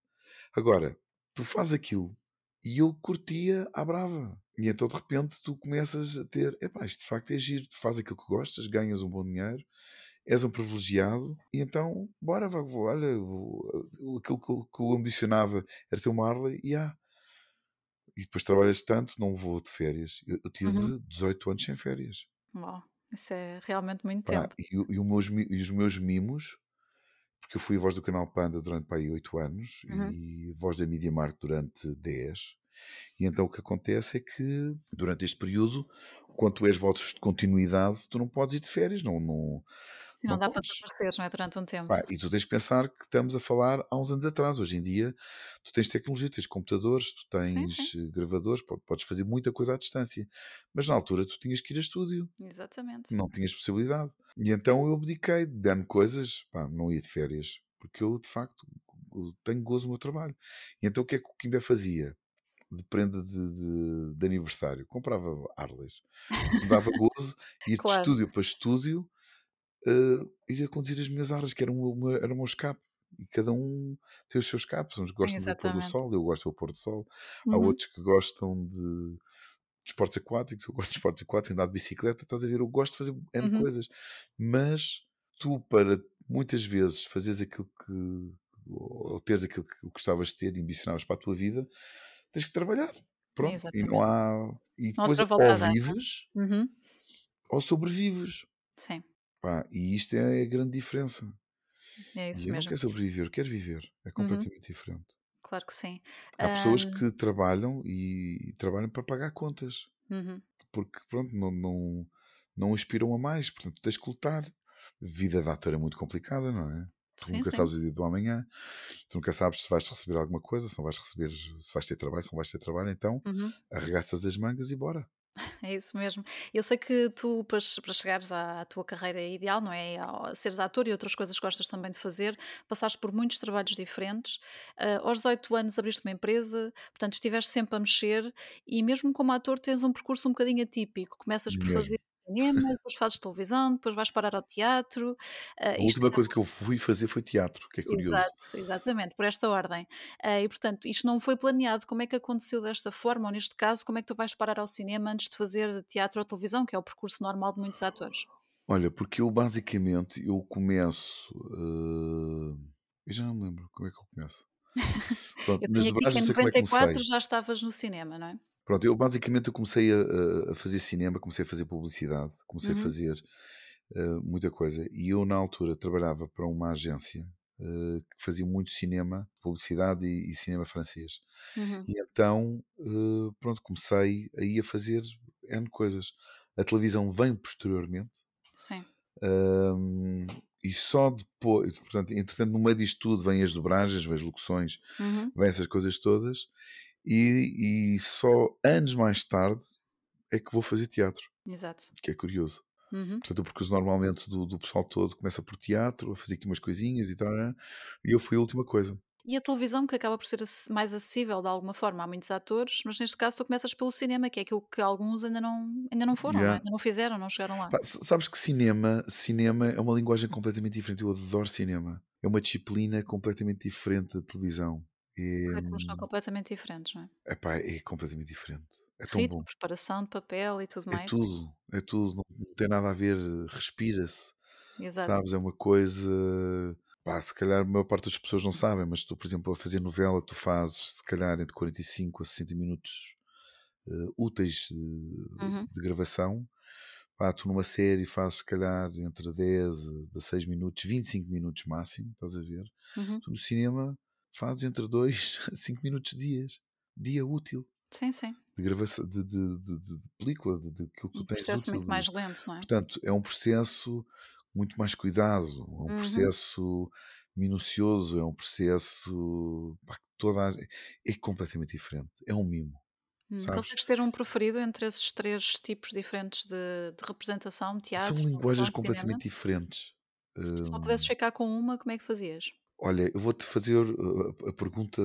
Speaker 3: Agora, tu fazes aquilo e eu curtia à brava. E então de repente tu começas a ter, epá, isto de facto é giro, tu fazes aquilo que gostas, ganhas um bom dinheiro, és um privilegiado, e então, bora, vou, olha, vou, aquilo que eu, ambicionava era ter uma Harley, e há. E depois trabalhas tanto, não vou de férias. Eu, eu tive
Speaker 2: Uhum.
Speaker 3: 18 anos sem férias.
Speaker 2: Uau, isso é realmente muito
Speaker 3: Pá,
Speaker 2: tempo.
Speaker 3: e, e meus e os meus mimos, porque eu fui voz do canal Panda durante pá, aí 8 anos
Speaker 2: Uhum.
Speaker 3: e voz da Media Markt durante 10. E então o que acontece é que durante este período, quando tu és votos de continuidade, tu não podes ir de férias, não, não,
Speaker 2: Sim, não
Speaker 3: não
Speaker 2: dá para
Speaker 3: podes.
Speaker 2: desapareceres, não é? Durante um tempo.
Speaker 3: Pá, e tu tens que pensar que estamos a falar há uns anos atrás. Hoje em dia, tu tens tecnologia, tens computadores, tu
Speaker 2: Sim, sim,
Speaker 3: tens eh, gravadores, po- podes fazer muita coisa à distância. Mas na altura tu tinhas que ir a estúdio,
Speaker 2: exatamente.
Speaker 3: não tinhas possibilidade. E então eu abdiquei de dar coisas, pá, não ia de férias, porque eu de facto eu tenho gozo no meu trabalho. E então o que é que o Kimbé fazia? De prenda de, de- de aniversário, comprava Harleys, dava gozo ir de
Speaker 2: Claro,
Speaker 3: estúdio para estúdio eh, ir a conduzir as minhas áreas, que era, o meu- era o meu escape. E cada um tem os seus escapes. Uns gostam de ver o pôr do sol, eu gosto do pôr do sol. Há
Speaker 2: Uhum.
Speaker 3: outros que gostam de, de esportes aquáticos, eu gosto de esportes aquáticos, andar de bicicleta, estás a ver? Eu gosto de fazer N
Speaker 2: Uhum.
Speaker 3: coisas. Mas tu, para muitas vezes fazeres aquilo que. ou teres aquilo que gostavas de ter e ambicionavas para a tua vida, tens que trabalhar. Pronto. E não
Speaker 2: Exatamente.
Speaker 3: há. E
Speaker 2: Não há
Speaker 3: depois
Speaker 2: outra volta
Speaker 3: ou vives
Speaker 2: Uhum.
Speaker 3: ou sobrevives.
Speaker 2: Sim,
Speaker 3: Pá, e isto é a grande diferença.
Speaker 2: é
Speaker 3: E
Speaker 2: isso
Speaker 3: eu não
Speaker 2: mesmo.
Speaker 3: quero sobreviver, eu quero viver. É
Speaker 2: Uhum.
Speaker 3: completamente diferente.
Speaker 2: Claro que sim.
Speaker 3: Há pessoas
Speaker 2: Ahm,
Speaker 3: que trabalham e, e trabalham para pagar contas,
Speaker 2: uhum.
Speaker 3: porque pronto, não, não, não aspiram a mais, portanto tens que lutar. Vida de ator é muito complicada, não é? Tu
Speaker 2: Sim,
Speaker 3: nunca
Speaker 2: sim.
Speaker 3: sabes o dia do amanhã, tu nunca sabes se vais receber alguma coisa, se não vais receber, se vais ter trabalho, se não vais ter trabalho, então
Speaker 2: Uhum.
Speaker 3: arregaças as mangas e bora.
Speaker 2: É isso mesmo. Eu sei que tu, para, che- para chegares à, tua carreira ideal, não é? Ao, seres ator e outras coisas que gostas também de fazer, passaste por muitos trabalhos diferentes. Ah, aos 18 anos abriste uma empresa, portanto estiveste sempre a mexer e mesmo como ator tens um percurso um bocadinho atípico. Começas por
Speaker 3: Mesmo.
Speaker 2: fazer cinema, depois fazes televisão, depois vais parar ao teatro. Ah,
Speaker 3: A última coisa que eu fui fazer foi teatro, que é curioso.
Speaker 2: Exato, exatamente, por esta ordem. Ah, e portanto, isto não foi planeado. Como é que aconteceu desta forma? Ou neste caso, como é que tu vais parar ao cinema antes de fazer teatro ou televisão, que é o percurso normal de muitos atores?
Speaker 3: Olha, porque eu basicamente eu começo. eh, eu já não me lembro como é que eu começo. Pronto,
Speaker 2: Eu tenho aqui que em
Speaker 3: é que
Speaker 2: 94
Speaker 3: comecei.
Speaker 2: já estavas no cinema, não é?
Speaker 3: Pronto, eu basicamente eu comecei a, a- a fazer cinema, comecei a fazer publicidade, comecei a
Speaker 2: Uhum,
Speaker 3: fazer eh, muita coisa. E eu na altura trabalhava para uma agência eh, que fazia muito cinema, publicidade e, e cinema francês.
Speaker 2: uhum,
Speaker 3: E então, eh, pronto, comecei aí a fazer N coisas. A televisão vem posteriormente.
Speaker 2: sim.
Speaker 3: Ahm, e só depois, portanto, entretanto, no meio disto tudo vêm as dobragens, vêm as locuções,
Speaker 2: Uhum,
Speaker 3: vêm essas coisas todas, e, e só anos mais tarde é que vou fazer teatro,
Speaker 2: exato.
Speaker 3: que é curioso.
Speaker 2: Uhum.
Speaker 3: Portanto, porque os normalmente do, do pessoal todo começa por teatro, a fazer aqui umas coisinhas e tal, né? e eu fui a última coisa.
Speaker 2: E a televisão, que acaba por ser mais acessível de alguma forma, há muitos atores, mas neste caso tu começas pelo cinema, que é aquilo que alguns ainda não, ainda não foram, não é?
Speaker 3: Yeah.
Speaker 2: Ainda não fizeram, não chegaram lá.
Speaker 3: Pá, sabes que cinema, cinema é uma linguagem completamente diferente. Eu adoro cinema. É uma disciplina completamente diferente da televisão. É,
Speaker 2: Os ritmos são completamente diferentes, não é?
Speaker 3: epá, é completamente diferente. É tão
Speaker 2: Ritmo,
Speaker 3: bom.
Speaker 2: preparação de papel e tudo
Speaker 3: É
Speaker 2: mais.
Speaker 3: tudo, é tudo. Não, não tem nada a ver. Respira-se.
Speaker 2: Exato.
Speaker 3: Sabes? É uma coisa. Pá, se calhar a maior parte das pessoas não sabem, mas tu, por exemplo, a fazer novela, tu fazes se calhar entre 45 a 60 minutos eh, úteis eh,
Speaker 2: Uhum.
Speaker 3: de gravação. Pá, tu numa série fazes se calhar entre 10 a 16 minutos, 25 minutos máximo, estás a ver?
Speaker 2: Uhum.
Speaker 3: Tu no cinema fazes entre 2 a 5 minutos dias. Dia útil
Speaker 2: Sim, sim.
Speaker 3: de gravação de, de, de, de- película, de, de aquilo que tu
Speaker 2: Um
Speaker 3: tens
Speaker 2: processo
Speaker 3: útil.
Speaker 2: muito mais lento, não é?
Speaker 3: Portanto, é um processo muito mais cuidado, é um
Speaker 2: Uhum.
Speaker 3: processo minucioso, é um processo pá, toda a- é completamente diferente. É um mimo,
Speaker 2: Hum,
Speaker 3: sabes?
Speaker 2: Consegues ter um preferido entre esses três tipos diferentes de, de representação,
Speaker 3: São
Speaker 2: teatro, televisão
Speaker 3: linguagens completamente diferentes.
Speaker 2: Se só
Speaker 3: Hum,
Speaker 2: pudesses ficar com uma, como é que fazias?
Speaker 3: Olha, eu vou-te fazer uh, a, a pergunta,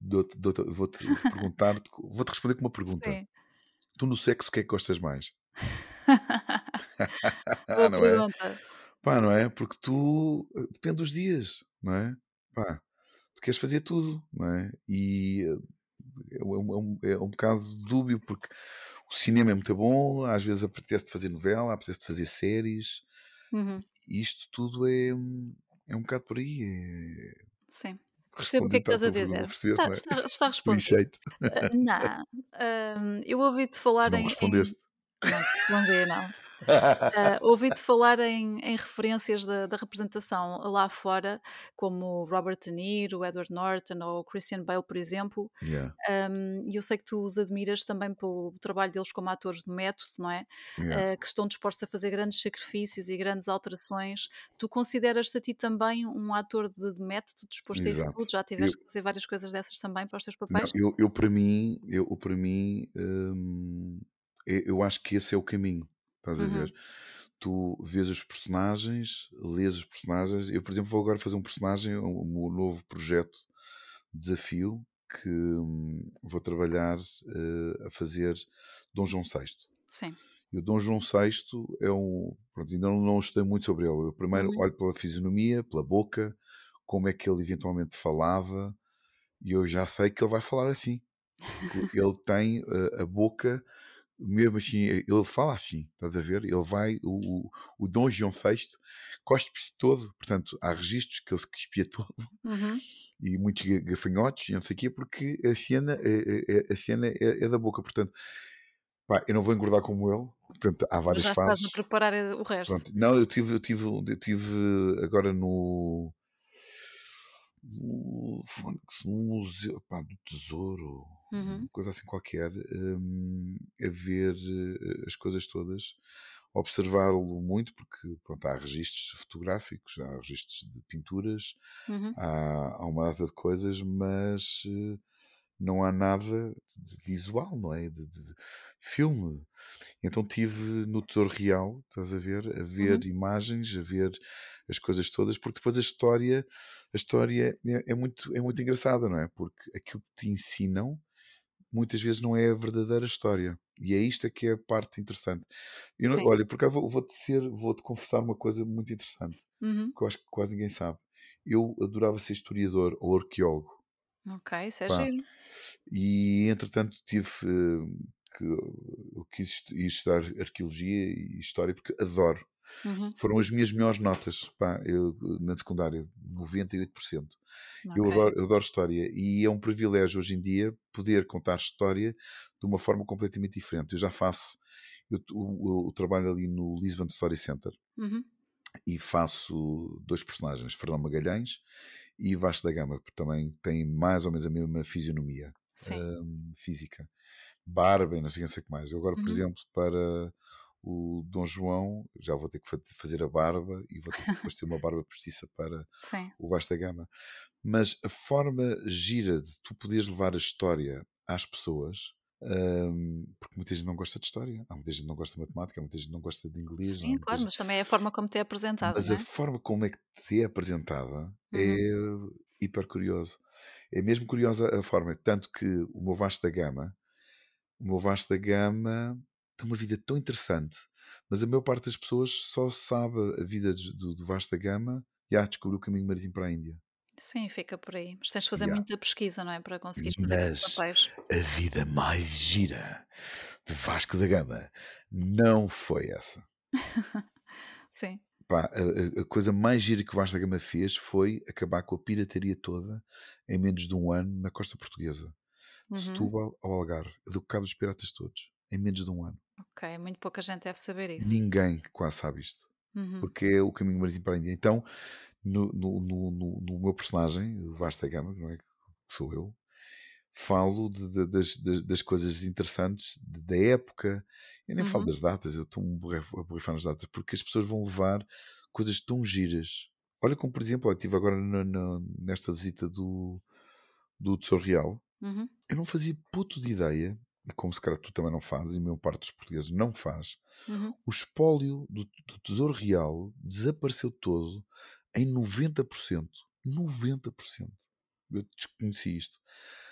Speaker 3: vou-te perguntar, vou-te responder com uma pergunta.
Speaker 2: Sim.
Speaker 3: Tu no sexo o que é que gostas mais?
Speaker 2: Boa
Speaker 3: não é?
Speaker 2: pergunta.
Speaker 3: Pá, não é? Porque tu eh, depende dos dias, não é? Pá, tu queres fazer tudo, não é? E eh, é um, é um, é um bocado dúbio porque o cinema é muito bom, às vezes apetece-te fazer novela, apetece-te fazer séries,
Speaker 2: Uhum.
Speaker 3: isto tudo é, hum, é um bocado por aí. É...
Speaker 2: Sim. Percebo o que é que estás a dizer. Está
Speaker 3: não é?
Speaker 2: está está respondido. Ah, não, hum, eu ouvi-te falar
Speaker 3: Não
Speaker 2: em em
Speaker 3: respondeste.
Speaker 2: não te respondi, não. Ah, ouvi-te falar em, em referências da, da representação lá fora, como Robert De Niro, Edward Norton ou Christian Bale, por exemplo.
Speaker 3: Yeah,
Speaker 2: Um, E eu sei que tu os admiras também pelo trabalho deles como atores de método, não é?
Speaker 3: yeah,
Speaker 2: Ah, que estão dispostos a fazer grandes sacrifícios e grandes alterações. Tu consideras-te a ti também um ator de, de método, disposto a isso
Speaker 3: exato.
Speaker 2: tudo? Já
Speaker 3: Eu,
Speaker 2: tiveste que fazer várias coisas dessas também para os teus
Speaker 3: não,
Speaker 2: papéis?
Speaker 3: eu, eu para mim, eu, eu para mim, hum, eu, eu acho que esse é o caminho. Estás a
Speaker 2: Uhum,
Speaker 3: ver? Tu vês os personagens, lês os personagens. Eu, por exemplo, vou agora fazer um personagem, um, um novo projeto, desafio, que hum, vou trabalhar eh, a fazer Dom João VI.
Speaker 2: sim.
Speaker 3: E o Dom João VI é um. Pronto, ainda não, não estudei muito sobre ele. Eu primeiro
Speaker 2: Uhum,
Speaker 3: olho pela fisionomia, pela boca, como é que ele eventualmente falava, e eu já sei que ele vai falar assim. Ele tem eh, a boca, mesmo assim, ele fala assim, estás a ver? Ele vai, o, o, Dom João VI cospe-se todo, portanto, há registros que ele se cuspia todo,
Speaker 2: uhum.
Speaker 3: e muitos ga- gafanhotos, e não sei o quê, porque a cena, é, é- é- a cena é, é da boca. Portanto, pá, eu não vou engordar como ele, portanto, há várias
Speaker 2: já estás a
Speaker 3: fases.
Speaker 2: preparar eh, o resto.
Speaker 3: Pronto, não, eu tive, eu tive, eu tive agora no, no, no museu pá, do Tesouro,
Speaker 2: Uhum,
Speaker 3: coisa assim qualquer, hum, a ver eh, as coisas todas, observá-lo muito, porque pronto, há registros fotográficos, há registros de pinturas,
Speaker 2: uhum.
Speaker 3: há, há uma data de coisas, mas eh, não há nada de visual, não é? De, de filme. Então tive no Tesouro Real, estás a ver, a ver
Speaker 2: Uhum.
Speaker 3: imagens, a ver as coisas todas, porque depois a história, a história é, é muito, é muito engraçada, não é? Porque aquilo que te ensinam muitas vezes não é a verdadeira história. E é isto é que é a parte interessante. Não- olha, por vou- vou-te ser, vou-te confessar uma coisa muito interessante,
Speaker 2: Uhum.
Speaker 3: que eu acho que quase ninguém sabe. Eu adorava ser historiador ou arqueólogo.
Speaker 2: Ok, isso é giro.
Speaker 3: e entretanto tive eh, que eu quis estudar arqueologia e história porque adoro.
Speaker 2: Uhum.
Speaker 3: Foram as minhas melhores notas, pá, eu, na secundária, 98%. Eu
Speaker 2: Ok.
Speaker 3: adoro, eu adoro história e é um privilégio hoje em dia poder contar história de uma forma completamente diferente. Eu já faço eu, trabalho ali no Lisbon Story Center
Speaker 2: Uhum.
Speaker 3: e faço dois personagens, Fernão Magalhães e Vasco da Gama, porque também têm mais ou menos a mesma fisionomia hum, física. Barba e não sei, o que mais. Eu agora, por
Speaker 2: Uhum.
Speaker 3: exemplo, para o Dom João, já vou ter que fa- fazer a barba e vou ter que depois ter uma barba postiça para
Speaker 2: Sim.
Speaker 3: o Vasta Gama. Mas a forma gira de tu poderes levar a história às pessoas, hum, porque muita gente não gosta de história, há muita gente não gosta de matemática, há muita gente não gosta de inglês,
Speaker 2: Sim, claro,
Speaker 3: gente...
Speaker 2: mas também é a forma como te é apresentada,
Speaker 3: mas
Speaker 2: não
Speaker 3: a
Speaker 2: é?
Speaker 3: forma como é que te é apresentada é
Speaker 2: Uhum.
Speaker 3: hiper curioso. É mesmo curiosa a forma, tanto que o meu Vasta Gama, o meu Vasta Gama tem uma vida tão interessante, mas a maior parte das pessoas só sabe a vida de- do, do Vasta Gama e ah, descobriu o caminho marítimo para a Índia.
Speaker 2: Sim, fica por aí. Mas tens de fazer
Speaker 3: Ya.
Speaker 2: muita pesquisa, não é? Para conseguires fazer
Speaker 3: Mas
Speaker 2: papéis.
Speaker 3: a vida mais gira de Vasco da Gama não foi essa.
Speaker 2: Sim.
Speaker 3: Pá, a, a- coisa mais gira que o Vasco da Gama fez foi acabar com a pirataria toda em menos de um ano na costa portuguesa. De
Speaker 2: Uhum.
Speaker 3: Setúbal ao Algarve. Do Cabo dos Piratas todos. Em menos de um ano.
Speaker 2: Ok, muito pouca gente deve saber isso.
Speaker 3: Ninguém quase sabe isto.
Speaker 2: Uhum.
Speaker 3: Porque é o caminho marítimo para a Índia. Então, no, no, no, no- meu personagem, o Vasta Gama, não é? que sou eu, falo de- de- das, das, das coisas interessantes de- da época. Eu nem falo
Speaker 2: Uhum.
Speaker 3: das datas, eu estou a borrifar nas datas, porque as pessoas vão levar coisas tão giras. Olha como, por exemplo, eu estive agora na- na- nesta visita do, do Tesouro Real.
Speaker 2: Uhum.
Speaker 3: Eu não fazia puto de ideia, e como se calhar tu também não fazes, e a maior parte dos portugueses não faz,
Speaker 2: Uhum.
Speaker 3: o espólio do, do Tesouro Real desapareceu todo em 90%. 90%. Eu desconheci isto.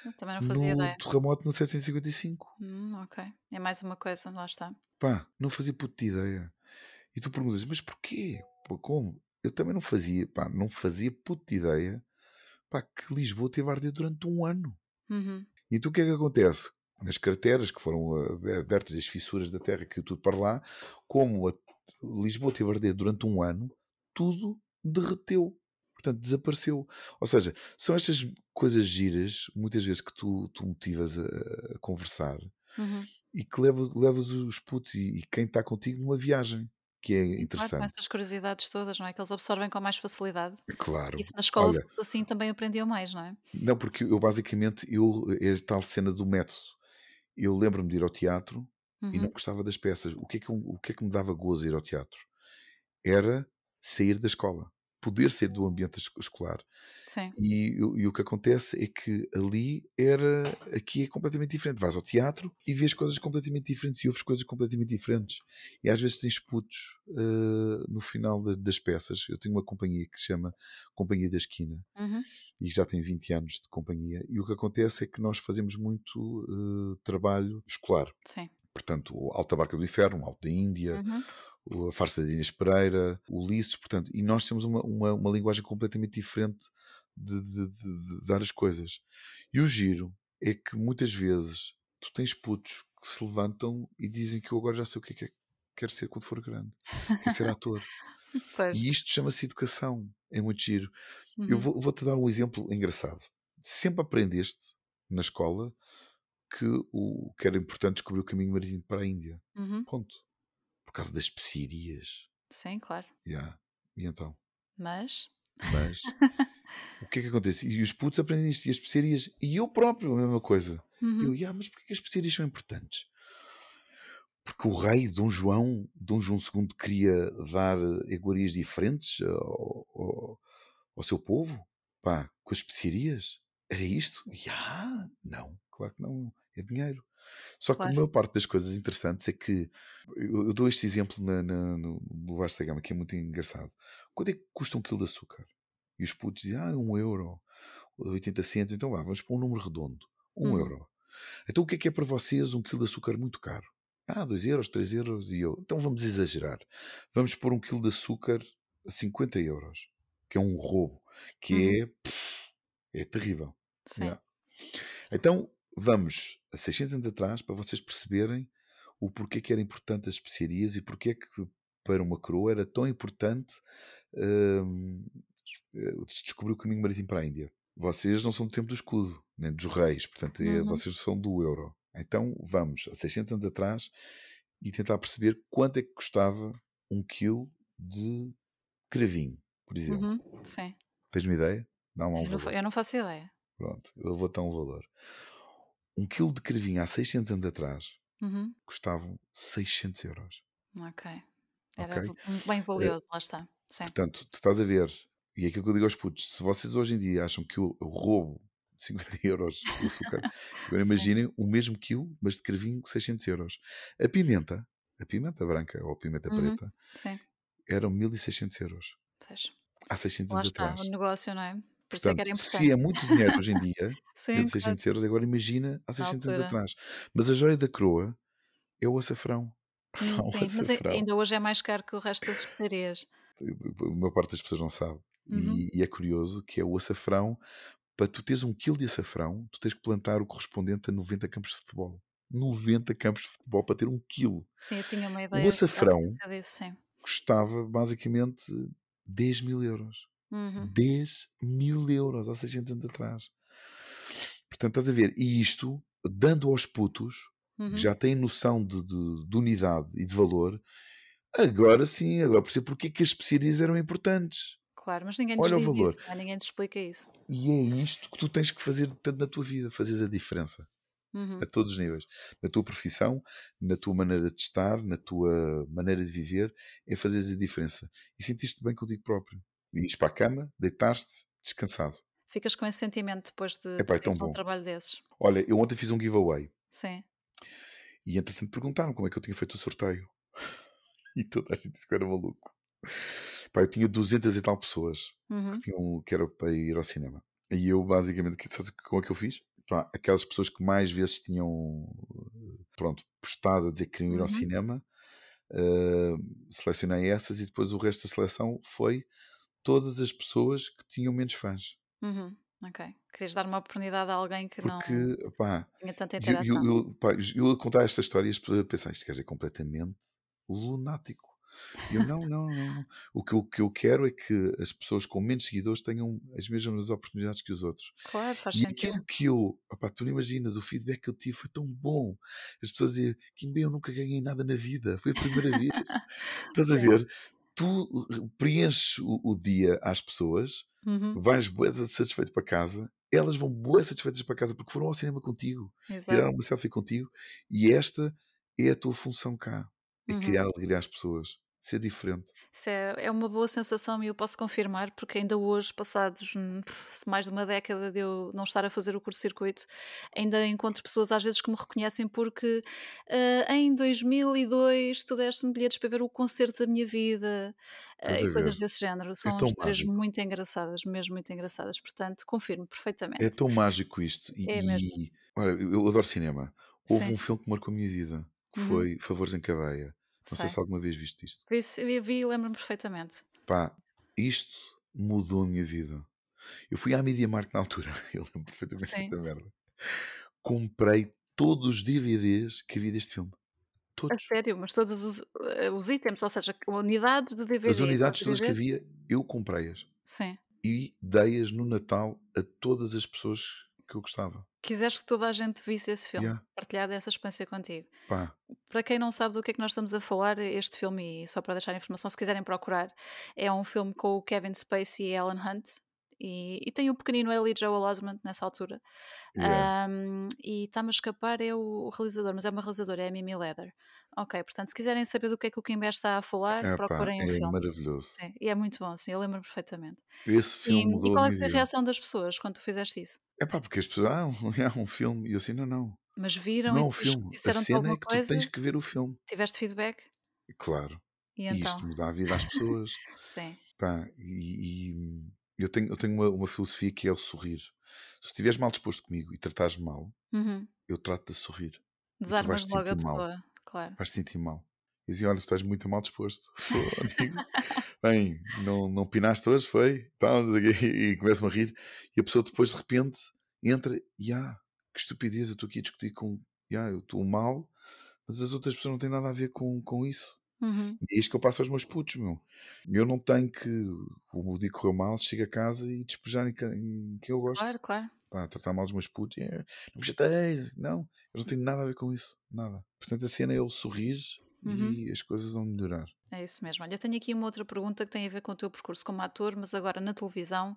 Speaker 2: Eu também não fazia
Speaker 3: No
Speaker 2: ideia.
Speaker 3: terremoto no 755.
Speaker 2: Hum, ok. É mais uma coisa, lá está.
Speaker 3: Pá, não fazia puto de ideia. E tu perguntas, mas porquê? pô, como? Eu também não fazia, pá, não fazia puta ideia, pá, que Lisboa teve a arder durante um ano.
Speaker 2: Uhum.
Speaker 3: E então o que é que acontece? Nas carteiras que foram eh, abertas as fissuras da terra, que tudo para lá, como a- Lisboa teve a arder durante um ano, tudo derreteu. Portanto, desapareceu. Ou seja, são estas coisas giras, muitas vezes que tu, tu motivas a, a conversar
Speaker 2: Uhum.
Speaker 3: e que levas, levas os putos e, e quem está contigo numa viagem, que é
Speaker 2: Sim, claro,
Speaker 3: interessante.
Speaker 2: essas curiosidades todas, não é? Que eles absorvem com mais facilidade. E
Speaker 3: Claro.
Speaker 2: se na escola
Speaker 3: Olha,
Speaker 2: fosse assim, também aprendiam mais, não é?
Speaker 3: não, porque eu basicamente, eu, é a tal cena do método. Eu lembro-me de ir ao teatro e não
Speaker 2: Uhum.
Speaker 3: gostava das peças. O que, é que, o que é que me dava gozo ir ao teatro? Era sair da escola, poder sair do ambiente es- escolar.
Speaker 2: Sim.
Speaker 3: E, o- e o que acontece é que ali era, aqui é completamente diferente. Vais ao teatro e vês coisas completamente diferentes e ouves coisas completamente diferentes. E às vezes tens putos eh, no final da- das peças. Eu tenho uma companhia que se chama Companhia da Esquina
Speaker 2: Uhum.
Speaker 3: e que já tem 20 anos de companhia. E o que acontece é que nós fazemos muito eh, trabalho escolar.
Speaker 2: Sim.
Speaker 3: Portanto, o Alta Barca do Inferno, o Alto da Índia,
Speaker 2: Uhum.
Speaker 3: a Farsa de Inês Pereira, o Ulisses, portanto, e nós temos uma, uma, uma linguagem completamente diferente de, de- de- de dar as coisas. E o giro é que muitas vezes tu tens putos que se levantam e dizem que eu agora já sei o que é que é- quero ser quando for grande. Quero ser ator.
Speaker 2: Pois.
Speaker 3: E isto chama-se educação. É muito giro. Eu
Speaker 2: Uhum.
Speaker 3: vou- vou-te dar um exemplo engraçado. Sempre aprendeste na escola que o que era importante descobrir o caminho marítimo para a Índia.
Speaker 2: Uhum.
Speaker 3: Ponto. Por causa das especiarias.
Speaker 2: Sim, claro.
Speaker 3: Yeah. E então?
Speaker 2: Mas.
Speaker 3: Mas o que é que acontece? E os putos aprendem isto, e as especiarias, e eu próprio, a mesma coisa. E eu,
Speaker 2: Uhum.
Speaker 3: yeah, mas porquê que as especiarias são importantes? Porque o rei Dom João, Dom João II, queria dar eh, iguarias diferentes ao, ao- ao seu povo, pá, com as especiarias. Era isto? Yeah, não, claro que não. É dinheiro. Só que a
Speaker 2: Claro.
Speaker 3: maior parte das coisas interessantes é que eu, eu dou este exemplo na, na- no, no Vasta Gama, que é muito engraçado. Quanto é que custa um quilo de açúcar? E os putos dizem, ah, um euro, 80 centos. Então vá, vamos para um número redondo. Um
Speaker 2: Uhum.
Speaker 3: euro. Então o que é que é para vocês um quilo de açúcar muito caro? Ah, 2 euros, 3 euros e eu. Então vamos exagerar. Vamos pôr um quilo de açúcar a 50 euros, que é um roubo, que
Speaker 2: Uhum.
Speaker 3: é, pff, é terrível.
Speaker 2: Sim.
Speaker 3: Yeah. Então vamos a 600 anos atrás para vocês perceberem o porquê que era importante as especiarias e porquê que para uma coroa era tão importante hum, eh, descobrir o caminho marítimo para a Índia. Vocês não são do tempo do escudo, nem dos reis, portanto, eh,
Speaker 2: Uhum.
Speaker 3: vocês são do euro. Então vamos a 600 anos atrás e tentar perceber quanto é que custava um quilo de cravinho, por exemplo.
Speaker 2: Uhum. Sim.
Speaker 3: Tens uma ideia? Lá um
Speaker 2: Eu não,
Speaker 3: valor.
Speaker 2: eu não faço ideia.
Speaker 3: Pronto, eu vou dar um valor. Um quilo de cravinho há 600 anos atrás
Speaker 2: Uhum.
Speaker 3: custavam 600 euros.
Speaker 2: Ok. Era
Speaker 3: Ok?
Speaker 2: v- um- bem valioso, lá está. Sim.
Speaker 3: Portanto, tu estás a ver, e é aquilo que eu digo aos putos: se vocês hoje em dia acham que eu, eu roubo 50 euros de açúcar, agora imaginem o mesmo quilo, mas de carvinho, 600 euros. A pimenta, a pimenta branca ou a pimenta
Speaker 2: Uhum.
Speaker 3: preta,
Speaker 2: Sim.
Speaker 3: eram 1600 euros. Há 600
Speaker 2: Lá
Speaker 3: anos
Speaker 2: está,
Speaker 3: atrás.
Speaker 2: o negócio, não é? Por isso é que era
Speaker 3: Portanto,
Speaker 2: importante.
Speaker 3: se é muito dinheiro hoje em dia,
Speaker 2: Sim,
Speaker 3: de
Speaker 2: claro.
Speaker 3: 600 euros, agora imagina há
Speaker 2: Na
Speaker 3: 600 anos atrás. Mas a joia da coroa é o açafrão.
Speaker 2: Hum,
Speaker 3: o
Speaker 2: sim, mas a-
Speaker 3: açafrão.
Speaker 2: ainda hoje é mais caro que o resto das especiarias.
Speaker 3: A maior parte das pessoas não sabe.
Speaker 2: Uhum.
Speaker 3: E, e é curioso que é o açafrão. Para tu teres um quilo de açafrão, tu tens que plantar o correspondente a 90 campos de futebol. 90 campos de futebol para ter um quilo.
Speaker 2: Sim, eu tinha uma
Speaker 3: O
Speaker 2: ideia
Speaker 3: açafrão
Speaker 2: acerca disso,
Speaker 3: custava basicamente 10 mil euros.
Speaker 2: Uhum.
Speaker 3: 10 mil euros há 600 anos atrás. Portanto, estás a ver, e isto, dando aos putos, que
Speaker 2: Uhum.
Speaker 3: já têm noção de, de- de unidade e de valor, agora sim, agora percebo porque é que as especiarias eram importantes.
Speaker 2: Claro, mas ninguém nos
Speaker 3: Olha o
Speaker 2: diz isso, não é? ninguém te explica isso.
Speaker 3: E é isto que tu tens que fazer tanto na tua vida, fazeres a diferença.
Speaker 2: Uhum.
Speaker 3: A todos os níveis. Na tua profissão, na tua maneira de estar, na tua maneira de viver, é fazeres a diferença. E sentiste bem contigo próprio. E ires para a cama, deitaste, descansado.
Speaker 2: Ficas com esse sentimento depois de, de
Speaker 3: Epá, é
Speaker 2: de um trabalho desses.
Speaker 3: Olha, eu ontem fiz um giveaway.
Speaker 2: Sim.
Speaker 3: E entretanto perguntaram como é que eu tinha feito o sorteio. E toda a gente disse que era maluco. Pá, eu tinha 200 e tal pessoas
Speaker 2: Uhum.
Speaker 3: que, tinham, que era para ir ao cinema. E eu basicamente, como é que eu fiz? Pá, aquelas pessoas que mais vezes tinham, pronto, postado a dizer que queriam ir ao
Speaker 2: Uhum.
Speaker 3: cinema, Uh, selecionei essas e depois o resto da seleção foi todas as pessoas que tinham menos fãs.
Speaker 2: Uhum. Ok. Querias dar uma oportunidade a alguém que não
Speaker 3: Porque, pá,
Speaker 2: tinha tanta
Speaker 3: eu, eu,
Speaker 2: interação.
Speaker 3: eu, pá, eu a contar esta história e as pessoas a pensar, este gajo é completamente lunático. E eu, não, não, não, não. O que, eu, o que eu quero é que as pessoas com menos seguidores tenham as mesmas oportunidades que os outros.
Speaker 2: Claro, faz
Speaker 3: E
Speaker 2: sentido.
Speaker 3: aquilo que eu, opá, tu não imaginas, o feedback que eu tive foi tão bom. As pessoas diziam, Kimbe, eu nunca ganhei nada na vida, foi a primeira vez. Estás a ver? Tu uh, preenches o, o dia às pessoas,
Speaker 2: Uhum.
Speaker 3: vais bué satisfeito para casa, elas vão bué satisfeitas para casa porque foram ao cinema contigo,
Speaker 2: Exato.
Speaker 3: tiraram uma selfie contigo, e esta é a tua função cá, é
Speaker 2: Uhum.
Speaker 3: criar alegria às pessoas, ser diferente.
Speaker 2: Isso é, é uma boa sensação e eu posso confirmar, porque ainda hoje, passados mais de uma década de eu não estar a fazer o curso-circuito, ainda encontro pessoas às vezes que me reconhecem porque ah, em 2002 tu deste-me bilhetes para ver o concerto da minha vida
Speaker 3: Estás
Speaker 2: e coisas
Speaker 3: ver?
Speaker 2: desse género.
Speaker 3: É
Speaker 2: São
Speaker 3: tão
Speaker 2: histórias
Speaker 3: mágico.
Speaker 2: muito engraçadas, mesmo muito engraçadas. Portanto, confirmo
Speaker 3: É
Speaker 2: perfeitamente.
Speaker 3: tão mágico isto. E,
Speaker 2: É mesmo.
Speaker 3: e- olha, eu eu adoro cinema. Houve
Speaker 2: Sim.
Speaker 3: um filme que marcou a minha vida, que
Speaker 2: Uhum.
Speaker 3: foi Favores em Cadeia. Não sei
Speaker 2: Sei.
Speaker 3: se alguma vez viste isto.
Speaker 2: Por isso eu vi e lembro-me perfeitamente.
Speaker 3: Pá, isto mudou a minha vida. Eu fui à Media Markt na altura, eu lembro perfeitamente
Speaker 2: Sim.
Speaker 3: desta merda. Comprei todos os DVDs que havia deste filme.
Speaker 2: A
Speaker 3: Todos.
Speaker 2: sério, mas todos os, eh, os itens, ou seja, unidades de DVD.
Speaker 3: As unidades
Speaker 2: a
Speaker 3: todas que havia, eu comprei-as.
Speaker 2: Sim.
Speaker 3: E dei-as no Natal a todas as pessoas que eu gostava.
Speaker 2: Quiseste que toda a gente visse esse filme,
Speaker 3: Yeah.
Speaker 2: partilhar essa experiência contigo.
Speaker 3: Pá,
Speaker 2: Para quem não sabe do que é que nós estamos a falar, este filme, e só para deixar a informação, se quiserem procurar, é um filme com o Kevin Spacey e Ellen Hunt. E, e tem o pequenino Ellie Joel Osment nessa altura.
Speaker 3: yeah.
Speaker 2: Ahm, e está-me a escapar é o, o realizador, mas é uma realizadora, é a Mimi Leather. Ok, portanto, se quiserem saber do que é que o Kimber está a falar,
Speaker 3: É pá,
Speaker 2: procurem o
Speaker 3: é
Speaker 2: filme.
Speaker 3: maravilhoso.
Speaker 2: Sim, e é muito bom, sim, eu lembro perfeitamente.
Speaker 3: Esse
Speaker 2: E,
Speaker 3: filme
Speaker 2: e
Speaker 3: mudou a
Speaker 2: qual é a
Speaker 3: vida.
Speaker 2: reação das pessoas quando tu fizeste isso?
Speaker 3: É pá, porque as pessoas, ah, é um filme. E eu assim, não, não.
Speaker 2: Mas viram
Speaker 3: Não
Speaker 2: e
Speaker 3: é um
Speaker 2: depois
Speaker 3: filme. A
Speaker 2: disseram-te
Speaker 3: cena
Speaker 2: alguma
Speaker 3: é que tu
Speaker 2: coisa?
Speaker 3: tens que ver o filme.
Speaker 2: Tiveste feedback?
Speaker 3: E Claro.
Speaker 2: E
Speaker 3: E
Speaker 2: então?
Speaker 3: isto muda a vida às pessoas.
Speaker 2: Sim.
Speaker 3: Pá, e, e eu tenho, eu tenho uma, uma filosofia que é o sorrir. Se estiveres mal disposto comigo e tratares mal,
Speaker 2: Uhum.
Speaker 3: eu trato-te a sorrir. E tu
Speaker 2: Desarmas logo a
Speaker 3: sentir mal.
Speaker 2: Claro.
Speaker 3: Vais te sentir mal. E dizem, olha, estás muito mal disposto. Bem, não, não pinaste hoje, foi? Tal, não sei o quê, e começa-me a rir. E a pessoa depois, de repente, entra e, ah, que estupidez, eu estou aqui a discutir com, ah, eu estou mal, mas as outras pessoas não têm nada a ver com, com isso.
Speaker 2: Uhum.
Speaker 3: E é isto que eu passo aos meus putos, meu. Eu não tenho que, o dia correu mal, chego a casa e despejar em, em quem eu gosto.
Speaker 2: Claro, claro.
Speaker 3: Pá, tratar mal os meus putos. É, não me chateies. Não, eu não tenho nada a ver com isso. Nada. Portanto, a cena é eu sorrir
Speaker 2: Uhum.
Speaker 3: e as coisas vão melhorar.
Speaker 2: É isso mesmo. Olha, tenho aqui uma outra pergunta que tem a ver com o teu percurso como ator, mas agora na televisão.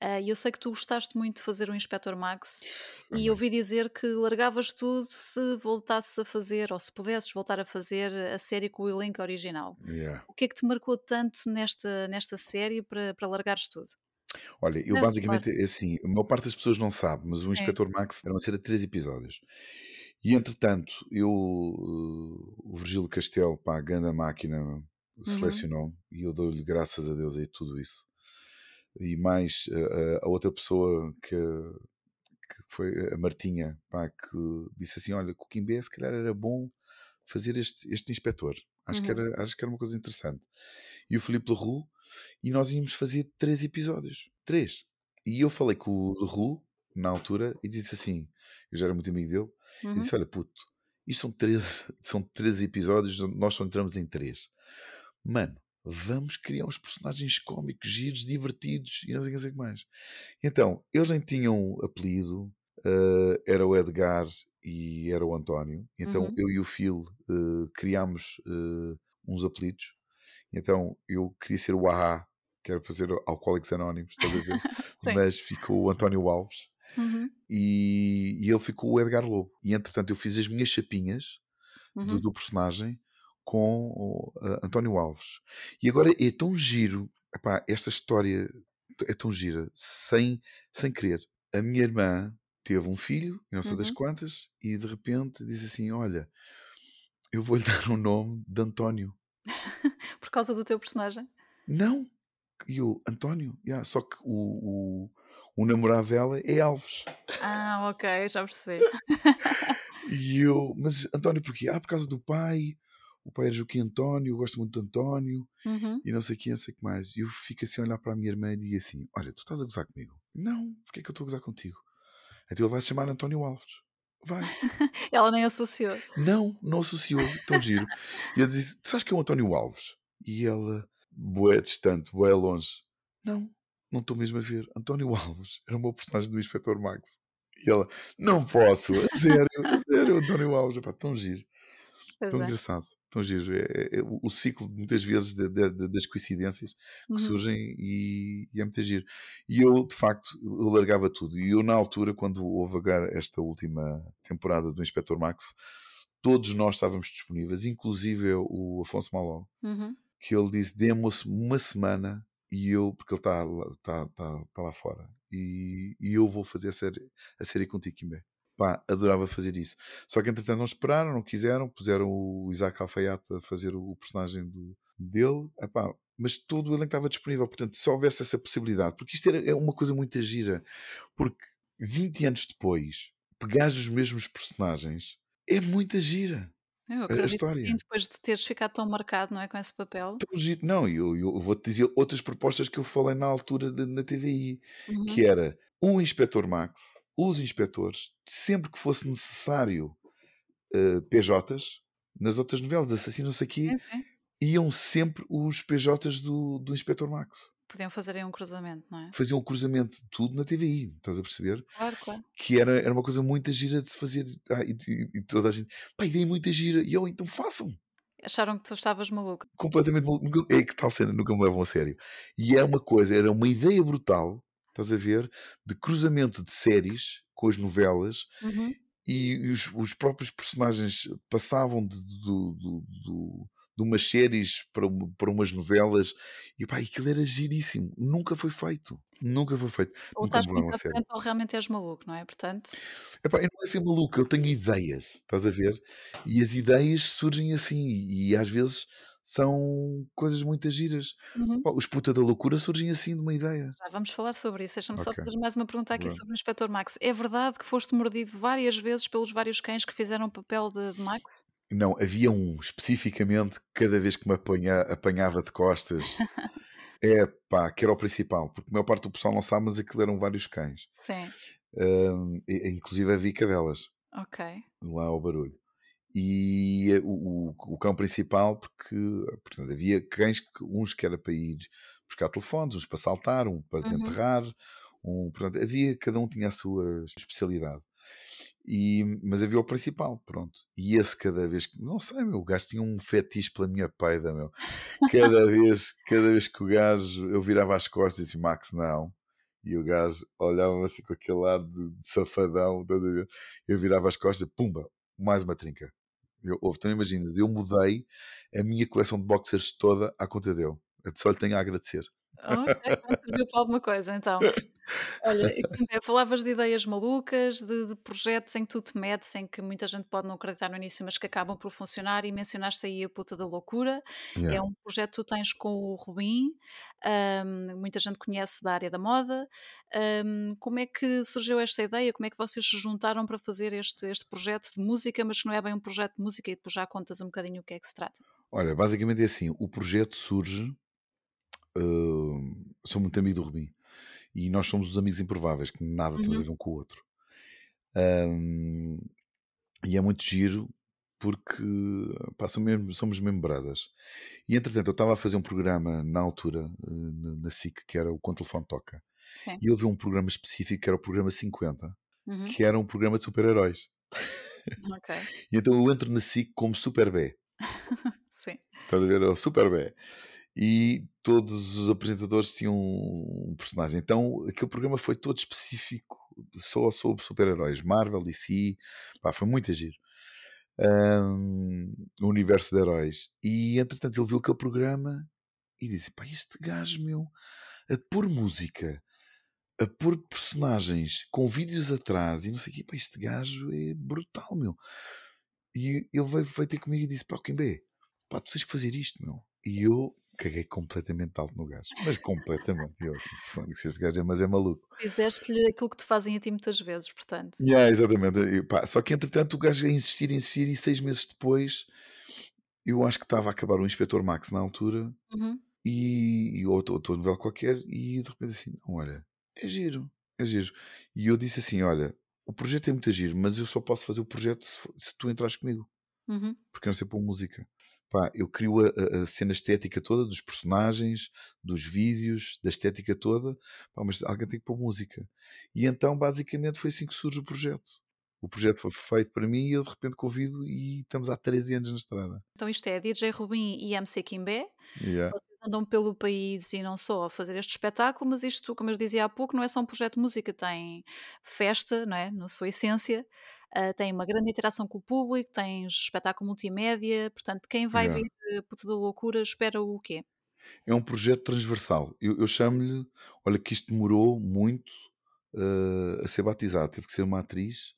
Speaker 2: Ah, E eu sei que tu gostaste muito de fazer o Inspector Max e
Speaker 3: Amei.
Speaker 2: ouvi dizer que largavas tudo se voltasses a fazer, ou se pudesses voltar a fazer a série com o elenco original.
Speaker 3: Yeah.
Speaker 2: O que é que te marcou tanto nesta, nesta série para, para largares tudo?
Speaker 3: Olha, eu basicamente, é assim, a maior parte das pessoas não sabe, mas o. Inspector Max era uma série de três episódios. E entretanto, eu, uh, o Virgílio Castelo, pá, a grande máquina,
Speaker 2: Uhum.
Speaker 3: selecionou e eu dou-lhe graças a Deus aí tudo isso. E mais a, a outra pessoa que, que foi a Martinha, pá, que disse assim: Olha, com o se calhar era bom fazer este, este inspetor. Acho, que
Speaker 2: Uhum.
Speaker 3: era, acho que era uma coisa interessante. E o Filipe Leroux, e nós íamos fazer três episódios. Três. E eu falei com o Leroux, na altura, e disse assim: Eu já era muito amigo dele, e
Speaker 2: Uhum.
Speaker 3: disse: Olha, puto, isto são três, são três episódios, nós só entramos em três. Mano, vamos criar uns personagens cómicos, giros, divertidos e não sei o que sei o que mais. Então, eles nem tinham apelido, eh, era o Edgar e era o António. Então,
Speaker 2: Uhum.
Speaker 3: eu e o Phil eh, criámos eh, uns apelidos. Então, eu queria ser o Ahá, que era fazer Alcoólicos Anónimos, estás a ver?
Speaker 2: Sim.
Speaker 3: Mas ficou o António Alves
Speaker 2: Uhum.
Speaker 3: e, e ele ficou o Edgar Lobo. E entretanto, eu fiz as minhas chapinhas do,
Speaker 2: Uhum.
Speaker 3: do personagem com o uh, António Alves. E agora é tão giro, epá, esta história é tão gira, sem, sem querer. A minha irmã teve um filho, não sei das
Speaker 2: Uhum.
Speaker 3: quantas, e de repente diz assim: Olha, eu vou-lhe dar o nome de António.
Speaker 2: Por causa do teu personagem?
Speaker 3: Não! E eu, António, yeah, só que o, o, o namorado dela é Alves.
Speaker 2: Ah, ok, já percebi.
Speaker 3: E eu, mas António, porquê? Ah, por causa do pai, o pai era Joaquim António, eu gosto muito de António,
Speaker 2: Uhum.
Speaker 3: e não sei o que, não sei o que mais. E eu fico assim a olhar para a minha irmã e digo assim: Olha, tu estás a gozar comigo? Não, porque é que eu estou a gozar contigo? Então ele vai se chamar António Alves. Vai.
Speaker 2: Ela nem associou.
Speaker 3: Não, não associou, tão giro. E eu disse: Tu sabes que é o António Alves? E ela, bué distante, bué longe. Não, não estou mesmo a ver. António Alves era o meu personagem do Inspector Max. E ela, não posso, a sério, a sério, António Alves, epá, tão giro,
Speaker 2: Pois
Speaker 3: tão
Speaker 2: é.
Speaker 3: engraçado, tão giro. É, é- é o ciclo, muitas vezes, de- de- de- das coincidências que
Speaker 2: Uhum.
Speaker 3: surgem e, e é muito giro. E eu, de facto, eu largava tudo. E eu, na altura, quando houve agora esta última temporada do Inspector Max, todos nós estávamos disponíveis, inclusive o Afonso Maló,
Speaker 2: Uhum.
Speaker 3: Que ele disse: dê-me uma semana e eu, porque ele está tá, tá, tá lá fora, e, e eu vou fazer a série, a série contigo, Kimbé. Pá, adorava fazer isso. Só que entretanto não esperaram, não quiseram, puseram o Isaac Alfaiate a fazer o personagem do, dele, Epá, mas todo elenco estava disponível. Portanto, se houvesse essa possibilidade, porque isto era, é uma coisa muito gira, porque 20 anos depois, pegares os mesmos personagens é muita gira.
Speaker 2: Eu
Speaker 3: A, a
Speaker 2: acredito que
Speaker 3: história.
Speaker 2: sim, depois de teres ficado tão marcado, não é, com esse papel.
Speaker 3: Tão giro. Não, eu, eu vou-te dizer outras propostas que eu falei na altura de- na TVI,
Speaker 2: Uhum.
Speaker 3: que era um Inspector Max, os inspectores, sempre que fosse necessário eh, PJs, nas outras novelas, assassinos,
Speaker 2: Sim, sim.
Speaker 3: iam sempre os PJs do, do Inspector Max.
Speaker 2: Podiam fazer aí um cruzamento, não é?
Speaker 3: Faziam o cruzamento de tudo na TVI, estás a perceber?
Speaker 2: Claro, claro.
Speaker 3: Que era, era uma coisa muito gira de se fazer. Ah, e, e- toda a gente, pá, ideia muito gira. E eu, então façam.
Speaker 2: Acharam que tu estavas maluco.
Speaker 3: completamente maluco. É que tal cena, nunca me levam a sério. E é uma coisa, era uma ideia brutal, estás a ver, de cruzamento de séries com as novelas
Speaker 2: Uhum.
Speaker 3: e, e os, os próprios personagens passavam de, do- do- do- de umas séries para, uma- para umas novelas e pá, aquilo era giríssimo. Nunca foi feito. Nunca foi feito.
Speaker 2: Ou
Speaker 3: Nunca
Speaker 2: estás muito à frente ou realmente és maluco, não é? Portanto,
Speaker 3: Epá, eu não é ser maluco, eu tenho ideias, estás a ver? E as ideias surgem assim, e às vezes são coisas muito giras.
Speaker 2: uhum.
Speaker 3: Pá, os puta da loucura surgem assim de uma ideia.
Speaker 2: já vamos falar sobre isso. Deixa-me só
Speaker 3: Ok,
Speaker 2: fazer mais uma pergunta aqui
Speaker 3: pronto.
Speaker 2: sobre o Inspector Max. É verdade que foste mordido várias vezes pelos vários cães que fizeram o papel de, de Max?
Speaker 3: Não, havia um especificamente, cada vez que me apanha- apanhava de costas, é pá, que era o principal, porque a maior parte do pessoal não sabe, mas aquilo eram vários cães.
Speaker 2: Sim.
Speaker 3: E- inclusive havia cadelas
Speaker 2: Ok.
Speaker 3: lá ao barulho. E eh, o, o, o cão principal, porque portanto, havia cães, que, uns que era para ir buscar telefones, uns para saltar, um para
Speaker 2: Uhum.
Speaker 3: desenterrar, um, portanto, havia, cada um tinha a sua especialidade. E, mas havia o principal, pronto. E esse cada vez que, não sei, meu, o gajo tinha um fetiche pela minha peida, meu. Cada vez, cada vez que o gajo, eu virava as costas e disse, Max, não. E o gajo olhava-me assim com aquele ar de, de safadão? Eu virava as costas, pumba, mais uma trinca. Eu, ouve, então imaginas, eu mudei a minha coleção de boxers toda à conta dele. Eu só lhe tenho a agradecer.
Speaker 2: Ok, pronto, serviu para alguma coisa então. Olha, é, falavas de ideias malucas, de, de projetos em que tu te metes, em que muita gente pode não acreditar no início, mas que acabam por funcionar, e mencionaste aí a puta da loucura. É
Speaker 3: Yeah.
Speaker 2: um projeto que tu tens com o Rubim, ahm, muita gente conhece da área da moda. Ahm, como é que surgiu esta ideia? Como é que vocês se juntaram para fazer este, este projeto de música, mas que não é bem um projeto de música, e depois já contas um bocadinho o que é que se trata?
Speaker 3: Olha, basicamente é assim: o projeto surge. Hum, sou muito amigo do Rubim e nós somos os amigos improváveis, que nada temos a
Speaker 2: Uhum.
Speaker 3: ver um com o outro. Hum, e é muito giro porque pá, somos, mesmo, somos brothers. E entretanto, eu estava a fazer um programa na altura, eh, na SIC, que era o Com Telefone Toca,
Speaker 2: Sim.
Speaker 3: e ele viu um programa específico que era o programa 50,
Speaker 2: Uhum.
Speaker 3: que era um programa de super-heróis.
Speaker 2: Ok.
Speaker 3: E então eu entro na SIC como Super B.
Speaker 2: Sim.
Speaker 3: Estás a ver? É o Super B. E todos os apresentadores tinham um personagem. Então aquele programa foi todo específico, só sobre super-heróis. Marvel, DC, pá, foi muito giro. Ahm, o universo de heróis. E entretanto ele viu aquele programa e disse: pá, este gajo, meu, a pôr música, a pôr personagens com vídeos atrás e não sei o quê, pá, este gajo é brutal, meu. E ele veio, veio ter comigo e disse: pá, Kimbé, pá, tu tens que fazer isto, meu. E eu caguei completamente alto no gajo, mas completamente. Eu assim, "Fónix, este gajo é, mas é maluco.
Speaker 2: Fizeste-lhe aquilo que te fazem a ti muitas vezes, portanto.
Speaker 3: Yeah, exatamente. E, pá, só que entretanto o gajo a insistir, insistir, e seis meses depois eu acho que estava a acabar o Inspetor Max na altura
Speaker 2: Uhum.
Speaker 3: e, e outro, outra novela qualquer e de repente assim, não, olha, é giro, é giro. E eu disse assim, olha, o projeto é muito giro, mas eu só posso fazer o projeto se, se tu entras comigo,
Speaker 2: Uhum.
Speaker 3: porque eu não sei pôr música. Pá, eu crio a, a- cena estética toda, dos personagens, dos vídeos, da estética toda, pá, mas alguém tem que pôr música. E então, basicamente, foi assim que surge o projeto. O projeto foi feito para mim e eu de repente convido e estamos há 13 anos na estrada.
Speaker 2: Então isto é DJ Rubim e MC Kimbé.
Speaker 3: Yeah.
Speaker 2: Vocês andam pelo país e não só a fazer este espetáculo, mas isto, como eu dizia há pouco, não é só um projeto de música, tem festa, não é? Na sua essência, ah, tem uma grande interação com o público, tem espetáculo multimédia, portanto, quem vai
Speaker 3: Yeah.
Speaker 2: ver eh, Puta da Loucura espera o quê?
Speaker 3: É um projeto transversal. Eu, eu chamo-lhe, olha que isto demorou muito eh, a ser batizado. Teve que ser uma atriz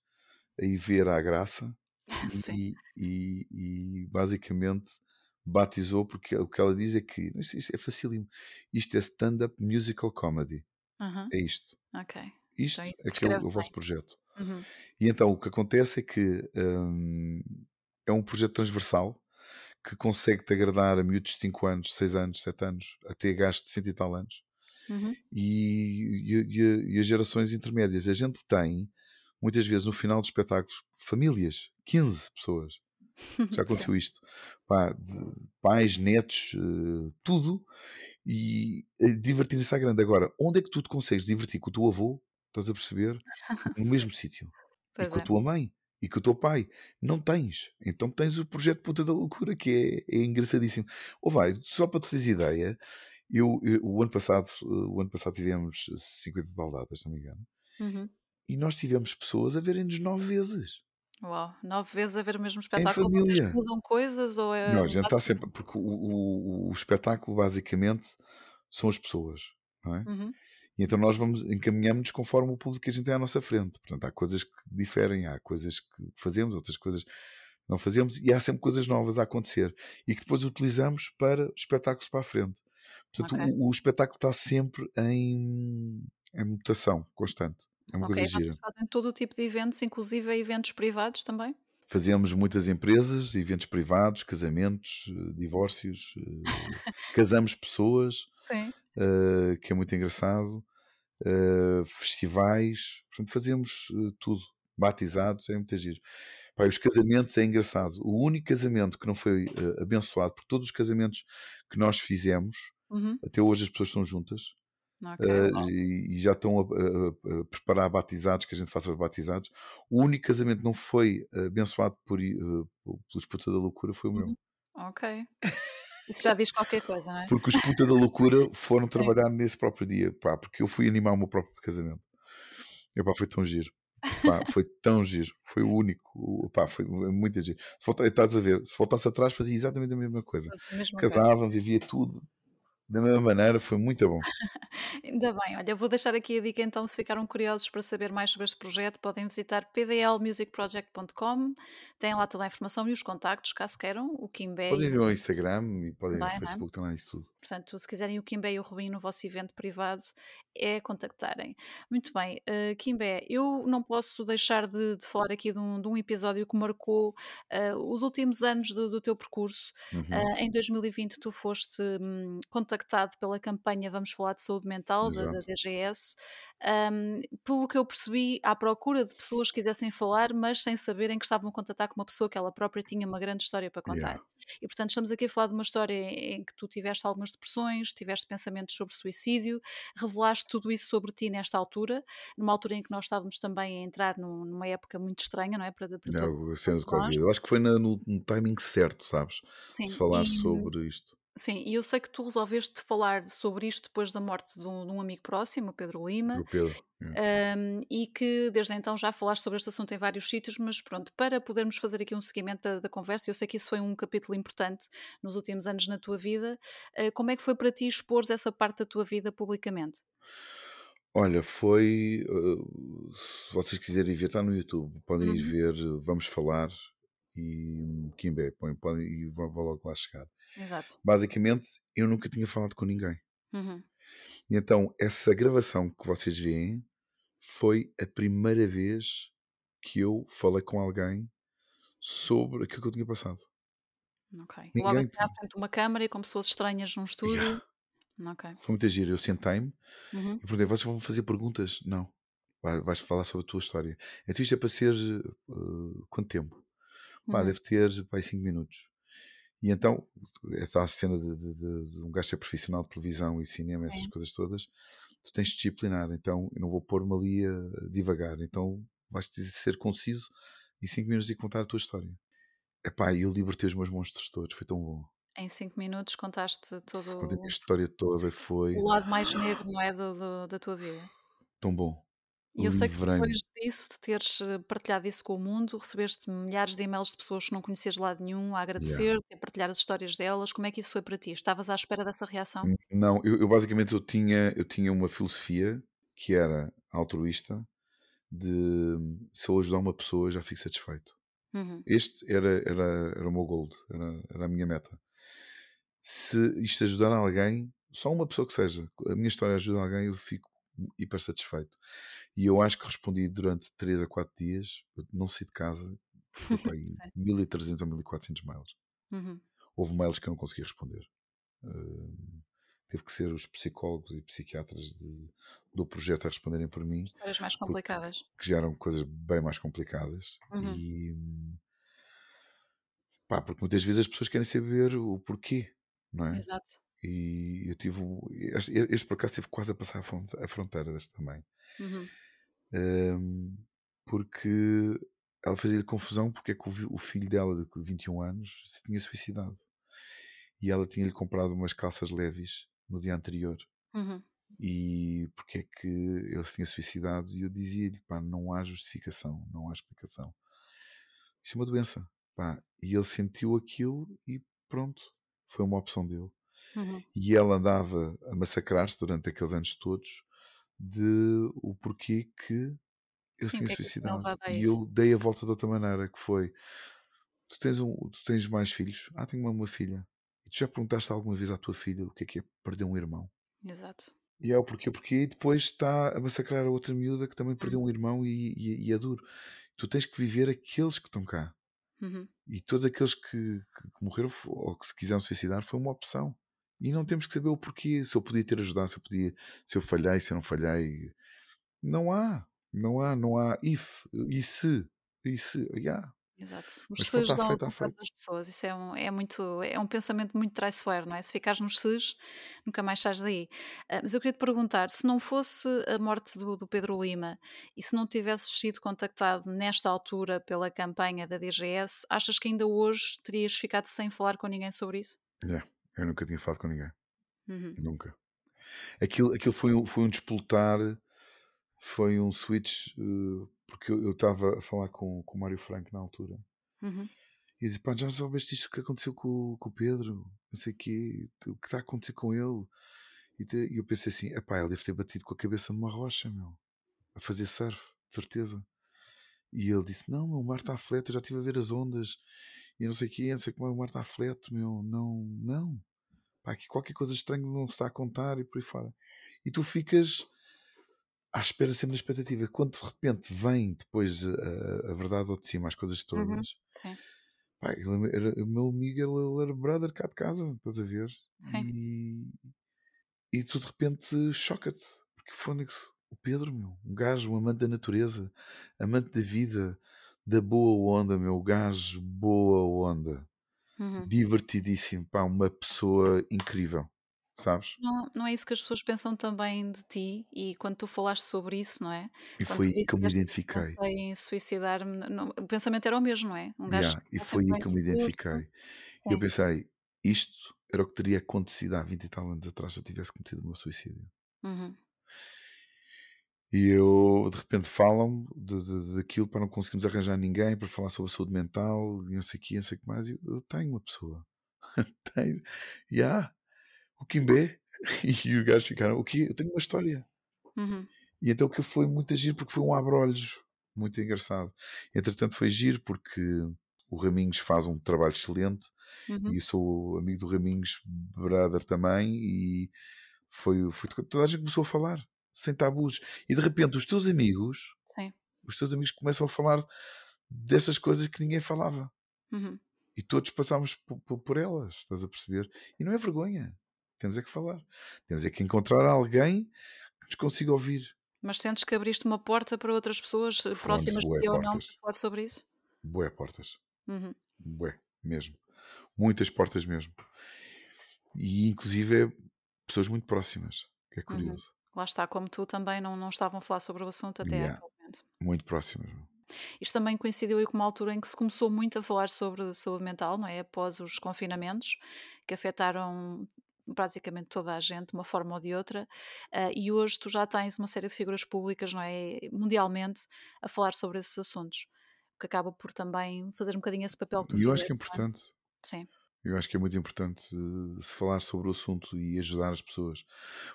Speaker 3: a ir ver à graça e, e- e basicamente batizou porque o que ela diz é que isto, isto é facílimo. Isto é stand-up musical comedy. É isto.
Speaker 2: ok.
Speaker 3: Isto
Speaker 2: Então
Speaker 3: é que é o, o vosso projeto.
Speaker 2: Uhum.
Speaker 3: E então o que acontece é que hum, é um projeto transversal que consegue te agradar a miúdos de 5 anos, 6 anos, 7 anos, até gajos de 100 e tal anos
Speaker 2: Uhum.
Speaker 3: e, e- e- as gerações intermédias. A gente tem, muitas vezes, no final dos espetáculos, famílias, 15 pessoas. Já aconteceu isto. Pá, pais, netos, eh, tudo. E eh, divertirem-se à grande. Agora, onde é que tu te consegues divertir com o teu avô? Estás a perceber? No mesmo sítio. E
Speaker 2: pois
Speaker 3: com a
Speaker 2: é.
Speaker 3: tua mãe. E com o teu pai. Não tens. Então tens o projeto Puta da Loucura, que é, é engraçadíssimo. Ou vai, só para tu teres ideia, eu, eu- o, ano passado, eh, o ano passado tivemos 50 de baldadas, se não me engano.
Speaker 2: Uhum.
Speaker 3: E nós tivemos pessoas a verem-nos nove vezes.
Speaker 2: Uau, nove vezes a ver o mesmo
Speaker 3: Em
Speaker 2: espetáculo, vocês
Speaker 3: família.
Speaker 2: mudam coisas ou é
Speaker 3: Não, a gente está
Speaker 2: bate-
Speaker 3: sempre. Porque o, o- o espetáculo, basicamente, são as pessoas. Não é?
Speaker 2: Uhum.
Speaker 3: E então nós vamos encaminhamos-nos conforme o público que a gente tem à nossa frente. Portanto, há coisas que diferem, há coisas que fazemos, outras coisas que não fazemos, e há sempre coisas novas a acontecer e que depois utilizamos para espetáculos para a frente. Portanto,
Speaker 2: Ok.
Speaker 3: o, o espetáculo está sempre em, em mutação constante. É uma
Speaker 2: Ok,
Speaker 3: coisa gira.
Speaker 2: fazem todo o tipo de eventos, inclusive eventos privados também?
Speaker 3: Fazemos muitas empresas, eventos privados, casamentos, eh, divórcios, eh, casamos pessoas, eh, que é muito engraçado, eh, festivais, portanto fazemos eh, tudo, batizados, é muito giro. E os casamentos é engraçado. O único casamento que não foi eh, abençoado, porque todos os casamentos que nós fizemos,
Speaker 2: Uhum.
Speaker 3: até hoje as pessoas estão juntas
Speaker 2: Ok,
Speaker 3: eh,
Speaker 2: uau.
Speaker 3: e, e já estão a, a- a preparar batizados, que a gente faça os batizados. O único casamento que não foi abençoado por, eh, pelos puta da loucura foi o meu.
Speaker 2: Uhum. Ok. Isso já diz qualquer coisa, não é?
Speaker 3: Porque os puta da loucura foram
Speaker 2: Sim.
Speaker 3: trabalhar nesse próprio dia, pá, porque eu fui animar o meu próprio casamento. E, pá, foi tão giro. Pá, foi tão giro. Foi o único. Pá, foi muito giro. Se volta, estás a ver, se voltasse atrás, fazia exatamente a mesma coisa.
Speaker 2: Faz a mesma coisa.
Speaker 3: Casava, vivia tudo da mesma maneira, foi muito bom.
Speaker 2: Ainda bem, olha, vou deixar aqui a dica então, se ficaram curiosos para saber mais sobre este projeto, podem visitar pdlmusicproject.com, têm lá toda a informação e os contactos, caso queiram, o Kimbé
Speaker 3: Podem ir ao Instagram e podem ir
Speaker 2: também,
Speaker 3: ao
Speaker 2: é?
Speaker 3: Facebook, tem lá isso tudo.
Speaker 2: Portanto, se quiserem o Kimbé e o Rubinho no vosso evento privado, é contactarem. Muito bem, uh, Kimbé, eu não posso deixar de, de falar aqui de um, de um episódio que marcou uh, os últimos anos do, do teu percurso.
Speaker 3: Uhum.
Speaker 2: Uh, em 2020, tu foste hum, contactado pela campanha Vamos Falar de Saúde Mental da, da. DGS. Um, pelo que eu percebi, à procura de pessoas que quisessem falar, mas sem saberem que estavam a contatar com uma pessoa que ela própria tinha uma grande história para contar.
Speaker 3: Yeah.
Speaker 2: E portanto, estamos aqui a falar de uma história em que tu tiveste algumas depressões, tiveste pensamentos sobre suicídio, revelaste tudo isso sobre ti nesta altura, numa altura em que nós estávamos também a entrar num- numa época muito estranha, não é? Para, para todos
Speaker 3: a cena do. Covid. Eu acho que foi na- no, no timing certo, sabes?
Speaker 2: Sim,
Speaker 3: se falar
Speaker 2: e,
Speaker 3: sobre isto.
Speaker 2: Sim, e eu sei que tu resolveste falar sobre isto depois da morte de um, de um amigo próximo, o Pedro Lima,
Speaker 3: Do Pedro.
Speaker 2: Um, e que desde então já falaste sobre este assunto em vários sítios, mas pronto, para podermos fazer aqui um seguimento da, da conversa, eu sei que isso foi um capítulo importante nos últimos anos na tua vida, uh, como é que foi para ti expor essa parte da tua vida publicamente?
Speaker 3: Olha, foi. uh, se vocês quiserem ver, está no YouTube. Podem ir
Speaker 2: Uhum,
Speaker 3: ver, uh, vamos falar e hum, Kimbé, põe, podem, e vão, vão logo lá chegar.
Speaker 2: exato.
Speaker 3: Basicamente, eu nunca tinha falado com ninguém.
Speaker 2: Uhum,
Speaker 3: E então, essa gravação que vocês veem foi a primeira vez que eu falei com alguém sobre aquilo que eu tinha passado.
Speaker 2: Ok. Logo
Speaker 3: Ninguém
Speaker 2: assim à frente de uma câmara e com pessoas estranhas num
Speaker 3: Yeah.
Speaker 2: estúdio. Ok.
Speaker 3: Foi muito giro. Eu sentei-me
Speaker 2: Uhum.
Speaker 3: e perguntei: vocês vão fazer perguntas? Não. Vai- Vais falar sobre a tua história. Então isto é para ser eh, quanto tempo? Pá,
Speaker 2: Uhum.
Speaker 3: deve ter pá, 5 minutos. E então, esta cena de, de- de- de um gajo ser profissional de televisão e cinema, essas
Speaker 2: Sim.
Speaker 3: coisas todas, tu tens de disciplinar. Então, eu não vou pôr-me ali a divagar. Então, vais ser conciso e 5 minutos e contar a tua história. Epá, e eu libertei os meus monstros todos. Foi tão bom.
Speaker 2: Em 5 minutos contaste todo
Speaker 3: Contei a história toda. Foi
Speaker 2: o lado mais negro, não é, do do da tua vida.
Speaker 3: tão bom.
Speaker 2: E eu sei que
Speaker 3: Livrei-me.
Speaker 2: depois disso, de teres, eh, partilhado isso com o mundo, recebeste milhares de e-mails de pessoas que não conhecias de lado nenhum a agradecer-te, a partilhar as histórias delas. Como é que isso foi para ti? Estavas à espera dessa reação?
Speaker 3: Não, eu, eu basicamente eu tinha, eu tinha uma filosofia que era altruísta de se eu ajudar uma pessoa já fico satisfeito.
Speaker 2: Uhum.
Speaker 3: Este era, era, era o meu gold, era, era a minha meta. Se isto ajudar alguém, só uma pessoa que seja, a minha história ajuda alguém, eu fico hiper satisfeito. E eu acho que respondi durante 3 a 4 dias, não saí de casa, foi para aí
Speaker 2: Sim.
Speaker 3: 1300 ou 1400 mails.
Speaker 2: Uhum.
Speaker 3: Houve mails que eu não consegui responder. Hum, teve que ser os psicólogos e psiquiatras de- do projeto a responderem por mim,
Speaker 2: Histórias mais complicadas.
Speaker 3: que já eram coisas bem mais complicadas.
Speaker 2: Uhum.
Speaker 3: E pá, porque muitas vezes as pessoas querem saber o porquê, não é?
Speaker 2: Exato.
Speaker 3: E eu tive este, este por acaso teve quase a passar a a fronteira deste também.
Speaker 2: Uhum.
Speaker 3: Hum, porque ela fazia-lhe confusão porque é que o, o filho dela de 21 anos se tinha suicidado. E ela tinha-lhe comprado umas calças leves no dia anterior.
Speaker 2: Uhum.
Speaker 3: E porque é que ele se tinha suicidado? E eu dizia-lhe, pá, não há justificação, não há explicação. Isto é uma doença, pá. E ele sentiu aquilo e pronto, foi uma opção dele.
Speaker 2: Uhum.
Speaker 3: E ela andava a massacrar-se durante aqueles anos todos de o porquê que
Speaker 2: Sim, o
Speaker 3: tinha
Speaker 2: que é
Speaker 3: suicidado.
Speaker 2: a
Speaker 3: E eu dei a volta de outra maneira, que foi, tu tens, um, tu tens mais filhos? Ah, tenho uma, uma filha. E tu já perguntaste alguma vez à tua filha o que é que é perder um irmão?
Speaker 2: Exato.
Speaker 3: E é o porquê, porque e depois está a massacrar a outra miúda que também perdeu
Speaker 2: Uhum.
Speaker 3: um irmão e, e, e é duro. Tu tens que viver aqueles que estão cá.
Speaker 2: Uhum.
Speaker 3: E todos aqueles que, que- morreram ou que se quiseram suicidar foi uma opção. E não temos que saber o porquê. Se eu podia ter ajudado, se eu podia, se eu falhei, se eu não falhei. Não há. Não há, não há if, e se, e se, yeah.
Speaker 2: Exato. Os
Speaker 3: Mas
Speaker 2: dão
Speaker 3: feito,
Speaker 2: a
Speaker 3: feito.
Speaker 2: das pessoas. Isso é um, é muito, é um pensamento muito traiçoeiro, não é? Se ficares nos SES, nunca mais sais daí. Ah, mas eu queria te perguntar, se não fosse a morte do, do Pedro Lima e se não tivesses sido contactado nesta altura pela campanha da DGS, achas que ainda hoje terias ficado sem falar com ninguém sobre isso?
Speaker 3: Yeah. Eu nunca tinha falado com ninguém.
Speaker 2: Uhum.
Speaker 3: Nunca. Aquilo, aquilo foi, um- foi um despoltar, foi um switch, eh, porque eu estava a falar com, com o Mário Franco na altura.
Speaker 2: Uhum.
Speaker 3: E disse, pá, já soubeste isto que aconteceu com, o- com o Pedro? Não sei o quê, o que está a acontecer com ele? E te- e eu pensei assim, epá, ele deve ter batido com a cabeça numa rocha, meu, a fazer surf, de certeza. E ele disse, não, meu, o mar está flat, eu já estive a ver as ondas, e não sei o quê, não sei como é, o mar está flat, meu, não, não. Pá, aqui qualquer coisa estranha não se está a contar e por aí fora. E tu ficas à espera sempre da expectativa. Quando de repente vem depois a, a verdade ao de cima, as coisas
Speaker 2: Uhum.
Speaker 3: todas,
Speaker 2: Sim,
Speaker 3: Pá, ele era, o meu amigo ele, ele era brother cá de casa, estás a ver?
Speaker 2: sim.
Speaker 3: E, e tu de repente choca-te, porque Fónix, o Pedro, meu, um gajo, um amante da natureza, amante da vida, da boa onda, meu, gajo, boa onda,
Speaker 2: Uhum.
Speaker 3: divertidíssimo, pá, uma pessoa incrível, sabes?
Speaker 2: Não, não é isso que as pessoas pensam também de ti e quando tu falaste sobre isso, não é?
Speaker 3: E
Speaker 2: Quando
Speaker 3: foi aí que eu me identifiquei.
Speaker 2: pensei em suicidar-me, o pensamento era o mesmo, não é? Um gajo
Speaker 3: Yeah, e foi aí que eu me identifiquei. E eu pensei, isto era o que teria acontecido há 20 e tal anos atrás se eu tivesse cometido o meu suicídio.
Speaker 2: Uhum.
Speaker 3: E eu, de repente, falam daquilo para não conseguirmos arranjar ninguém para falar sobre a saúde mental e não sei o que, não sei o que mais. E eu, eu tenho uma pessoa. tenho. E há o Kimbé. E os gajos ficaram, o quê? Eu tenho uma história.
Speaker 2: Uhum.
Speaker 3: E então aquilo foi muito giro porque foi um abrolhos muito engraçado. Entretanto, foi giro porque o Raminhos faz um trabalho excelente
Speaker 2: Uhum.
Speaker 3: e eu sou amigo do Raminhos, brother também. E foi, foi toda a gente começou a falar sem tabus. E de repente, os teus amigos
Speaker 2: Sim.
Speaker 3: os teus amigos começam a falar dessas coisas que ninguém falava.
Speaker 2: Uhum.
Speaker 3: e todos passámos po po por elas, estás a perceber? E não é vergonha, temos é que falar, temos é que encontrar alguém que nos consiga ouvir.
Speaker 2: Mas sentes que abriste uma porta para outras pessoas, eh,
Speaker 3: Frontes,
Speaker 2: próximas de ti ou não, para falar sobre isso?
Speaker 3: bué portas,
Speaker 2: Uhum,
Speaker 3: bué, mesmo. Muitas portas mesmo. E inclusive é pessoas muito próximas, que é
Speaker 2: uhum. Lá está, como tu também não, não estavam a falar sobre o assunto até
Speaker 3: Yeah, muito próximas. meu.
Speaker 2: Isto também coincidiu aí com uma altura em que se começou muito a falar sobre saúde mental, não é? Após os confinamentos, que afetaram basicamente toda a gente, de uma forma ou de outra, ah, e hoje tu já tens uma série de figuras públicas, não é? Mundialmente, a falar sobre esses assuntos, o que acaba por também fazer um bocadinho esse papel que tu
Speaker 3: E eu acho que é
Speaker 2: fizeste, é?
Speaker 3: importante.
Speaker 2: Sim.
Speaker 3: Eu acho que é muito importante eh, se falar sobre o assunto e ajudar as pessoas.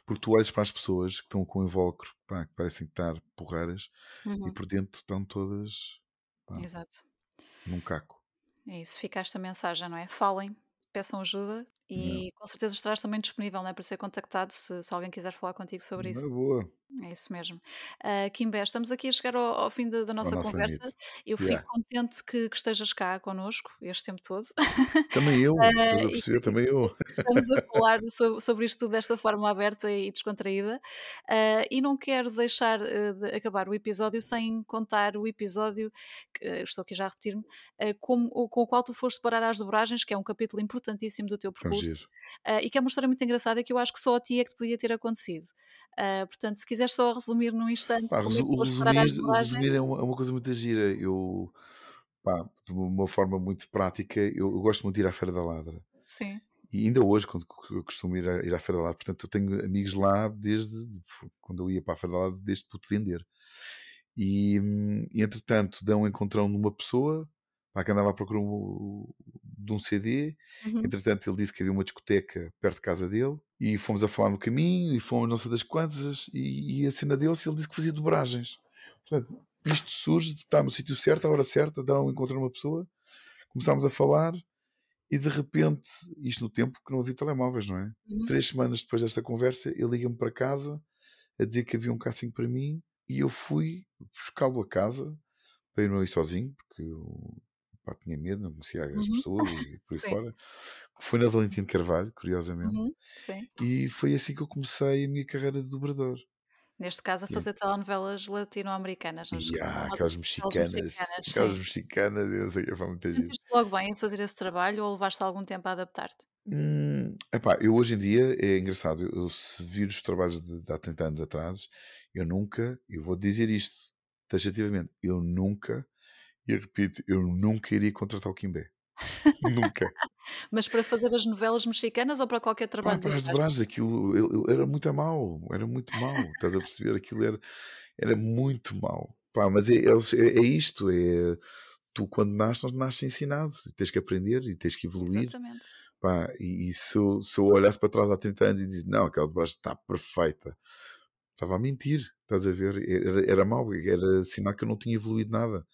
Speaker 3: Porque tu olhas para as pessoas que estão com o invólucro, pá, que parecem estar porreiras e
Speaker 2: Uhum,
Speaker 3: por dentro estão todas pá,
Speaker 2: exato.
Speaker 3: num caco.
Speaker 2: É isso, fica esta mensagem, não é? Falem, peçam ajuda
Speaker 3: Não,
Speaker 2: e com certeza estarás também disponível, não é? Para ser contactado se, se alguém quiser falar contigo sobre isso.
Speaker 3: boa,
Speaker 2: É isso mesmo. Ah, Kimbé, estamos aqui a chegar ao, ao fim da, da nossa conversa. Eu fico
Speaker 3: Yeah.
Speaker 2: contente que, que estejas cá connosco este tempo todo.
Speaker 3: Também eu,
Speaker 2: Ah,
Speaker 3: estás a
Speaker 2: e,
Speaker 3: perceber? Também eu.
Speaker 2: estamos a falar so- sobre isto tudo desta forma aberta e descontraída. Ah, e não quero deixar ah, de acabar o episódio sem contar o episódio, que, ah, estou aqui já a repetir-me, ah, o- com o qual tu foste parar às dobragens, que é um capítulo importantíssimo do teu percurso ah, e que é uma história muito engraçada que eu acho que só a ti é que te podia ter acontecido. Ah, portanto, se quiseres só resumir num instante
Speaker 3: Pá,
Speaker 2: é
Speaker 3: resu- o resumir, o resumir é uma, é uma coisa muito gira. Eu, pá, de uma forma muito prática, eu, eu gosto muito de ir à Feira da Ladra.
Speaker 2: Sim.
Speaker 3: E ainda hoje, quando eu costumo ir, a, ir à Feira da Ladra, portanto, eu tenho amigos lá desde quando eu ia para a Feira da Ladra, desde puto vender. E, hum, entretanto, dão um encontrão numa pessoa pá, que andava à procura um- de um CD.
Speaker 2: Uhum,
Speaker 3: Entretanto, ele disse que havia uma discoteca perto de casa dele. E fomos a falar no caminho, e fomos não sei das quantas. E, e a cena dele-se, ele disse que fazia dobragens. Portanto, isto surge de estar no sítio certo, à hora certa, dar um encontro a uma pessoa. Começámos a falar, e de repente, isto no tempo que não havia telemóveis, não é?
Speaker 2: uhum,
Speaker 3: Três semanas depois desta conversa, ele liga-me para casa a dizer que havia um casting para mim e eu fui buscá-lo a casa para eu não ir sozinho, porque eu pá, tinha medo, não conhecia as
Speaker 2: uhum.
Speaker 3: pessoas e por aí
Speaker 2: Sim.
Speaker 3: fora. Foi na Valentim de Carvalho, curiosamente,
Speaker 2: Uhum, sim.
Speaker 3: e foi assim que eu comecei a minha carreira de dobrador.
Speaker 2: Neste caso, a
Speaker 3: E,
Speaker 2: fazer telenovelas latino-americanas,
Speaker 3: e há
Speaker 2: famosas
Speaker 3: aquelas
Speaker 2: novelas
Speaker 3: mexicanas,
Speaker 2: mexicanas,
Speaker 3: aquelas mexicanas, eu sei que foi muita gente.
Speaker 2: Sentiste logo bem em fazer esse trabalho ou levaste algum tempo a adaptar-te?
Speaker 3: Hum, epá, eu hoje em dia é engraçado, eu, eu se vir os trabalhos de, de há 30 anos atrás, eu nunca, eu vou dizer isto taxativamente, eu nunca, e eu repito, eu nunca iria contratar o Kimbé. Nunca.
Speaker 2: Mas para fazer as novelas mexicanas ou para qualquer
Speaker 3: Pá,
Speaker 2: trabalho de
Speaker 3: para as dobragens, aquilo era muito mau, era muito mau, estás a perceber? Aquilo era, era muito mau. Pá, mas é, é, é isto, é tu quando nasces, nasces ensinado, e tens que aprender e tens que evoluir.
Speaker 2: Exatamente.
Speaker 3: Pá, e, e se, eu, se eu olhasse para trás há 30 anos e dizia, não, aquela dobragem está perfeita, estava a mentir, estás a ver? Era, era mau, era sinal que eu não tinha evoluído nada,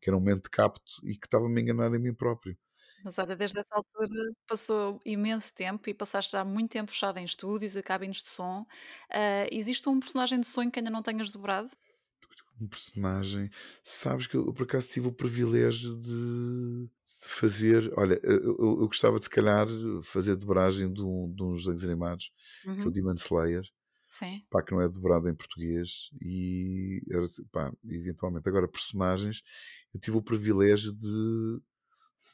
Speaker 3: que era um momento de capto e que estava-me a enganar a mim próprio.
Speaker 2: Mas olha, desde essa altura passou imenso tempo e passaste já muito tempo fechado em estúdios e cabines de som. Ah, existe um personagem de sonho que ainda não tenhas dobrado?
Speaker 3: Um personagem, sabes que eu por acaso tive o privilégio de, fazer. Olha, eu, eu- eu gostava de se calhar fazer a dobragem de, um, de uns desenhos animados, que é o
Speaker 2: Uhum.
Speaker 3: Demon Slayer.
Speaker 2: Sim.
Speaker 3: pá, que não é dobrado em português e pá, eventualmente agora personagens eu tive o privilégio de,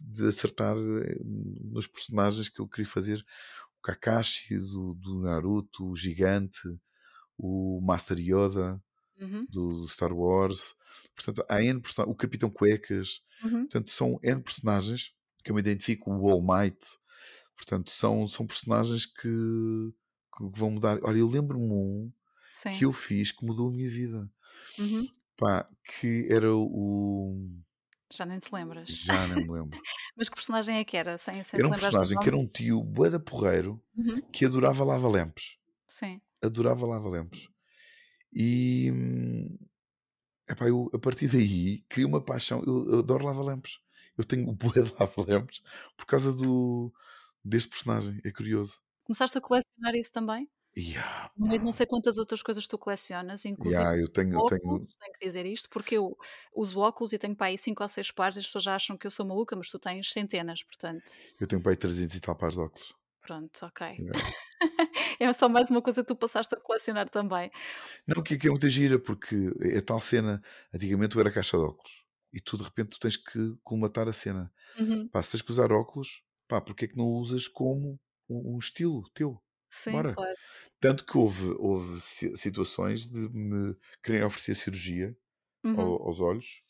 Speaker 3: de acertar eh, nos personagens que eu queria fazer o Kakashi do, do Naruto, o Gigante o Master Yoda
Speaker 2: Uhum.
Speaker 3: do, Star Wars portanto há N o Capitão Cuecas
Speaker 2: Uhum.
Speaker 3: portanto são N personagens que eu me identifico, o All Might portanto são, são personagens que, que vão mudar olha eu lembro-me um que
Speaker 2: Sim.
Speaker 3: eu fiz que mudou a minha vida.
Speaker 2: Uhum.
Speaker 3: Pá, que era o.
Speaker 2: Já nem te lembras.
Speaker 3: Já não me lembro.
Speaker 2: Mas que personagem é que era? Sem, sem
Speaker 3: Era um personagem que era um tio boeda porreiro
Speaker 2: Uhum.
Speaker 3: que adorava lava-lempes.
Speaker 2: Sim.
Speaker 3: Adorava lava-lempes. E. Epá, eu, a partir daí, criei uma paixão. Eu, eu adoro lava-lempes. Eu tenho o bué de lava-lempes por causa do, deste personagem. É curioso.
Speaker 2: Começaste a colecionar isso também?
Speaker 3: Yeah,
Speaker 2: No meio de não sei quantas outras coisas tu colecionas, inclusive
Speaker 3: Yeah, eu tenho eu tenho
Speaker 2: óculos, tenho que dizer isto, porque eu uso óculos e tenho para aí 5 ou 6 pares, as pessoas já acham que eu sou maluca, mas tu tens centenas, portanto,
Speaker 3: eu tenho para aí 300 e tal pares de óculos.
Speaker 2: pronto, ok.
Speaker 3: Yeah.
Speaker 2: É só mais uma coisa que tu passaste a colecionar também.
Speaker 3: Não, que que é muita gira, porque é tal cena, antigamente eu era caixa de óculos, e tu de repente tu tens que colmatar a cena.
Speaker 2: Uhum.
Speaker 3: Pá, se tens que usar óculos, pá, porque é que não usas como um um estilo teu?
Speaker 2: Sim,
Speaker 3: Bora.
Speaker 2: claro.
Speaker 3: Tanto que houve houve si situações de me quererem oferecer cirurgia
Speaker 2: Uhum.
Speaker 3: ao aos olhos,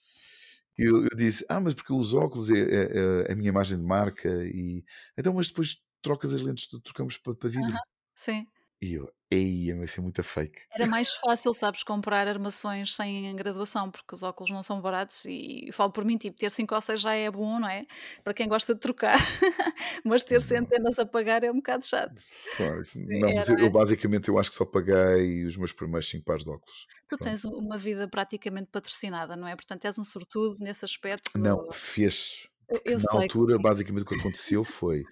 Speaker 3: e eu eu disse: "Ah, mas porque uso óculos, é é é a minha imagem de marca e" "Então, mas depois trocas as lentes, trocamos pa para
Speaker 2: Aham.
Speaker 3: vidro?"
Speaker 2: Sim.
Speaker 3: E eu: "Eia, vai ser muito fake."
Speaker 2: Era mais fácil, sabes, comprar armações sem graduação, porque os óculos não são baratos e falo por mim, tipo, ter 5 ou 6 já é bom, não é? Para quem gosta de trocar, mas ter
Speaker 3: Não,
Speaker 2: centenas a pagar é um bocado chato.
Speaker 3: não,
Speaker 2: É,
Speaker 3: mas
Speaker 2: não
Speaker 3: eu eu
Speaker 2: é?
Speaker 3: basicamente eu acho que só paguei os meus primeiros 5 pares de óculos.
Speaker 2: Tu
Speaker 3: Pronto.
Speaker 2: tens uma vida praticamente patrocinada, não é? Portanto, és um sortudo nesse aspecto.
Speaker 3: Não, fez.
Speaker 2: Eu
Speaker 3: Porque
Speaker 2: eu
Speaker 3: na altura, basicamente, o que aconteceu foi: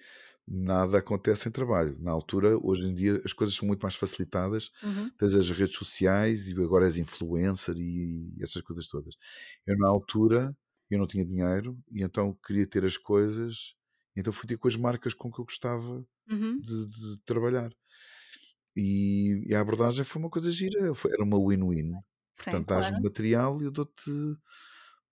Speaker 3: nada acontece sem trabalho. Na altura, hoje em dia, as coisas são muito mais facilitadas.
Speaker 2: Uhum,
Speaker 3: Tens as redes sociais e agora és influencer e essas coisas todas. Eu, na altura, eu não tinha dinheiro e então queria ter as coisas, então fui ter com as marcas com que eu gostava
Speaker 2: uhum.
Speaker 3: de, de trabalhar. E, e a abordagem foi uma coisa gira, foi- era uma win-win. Portanto, dás-me
Speaker 2: claro.
Speaker 3: material e eu dou-te,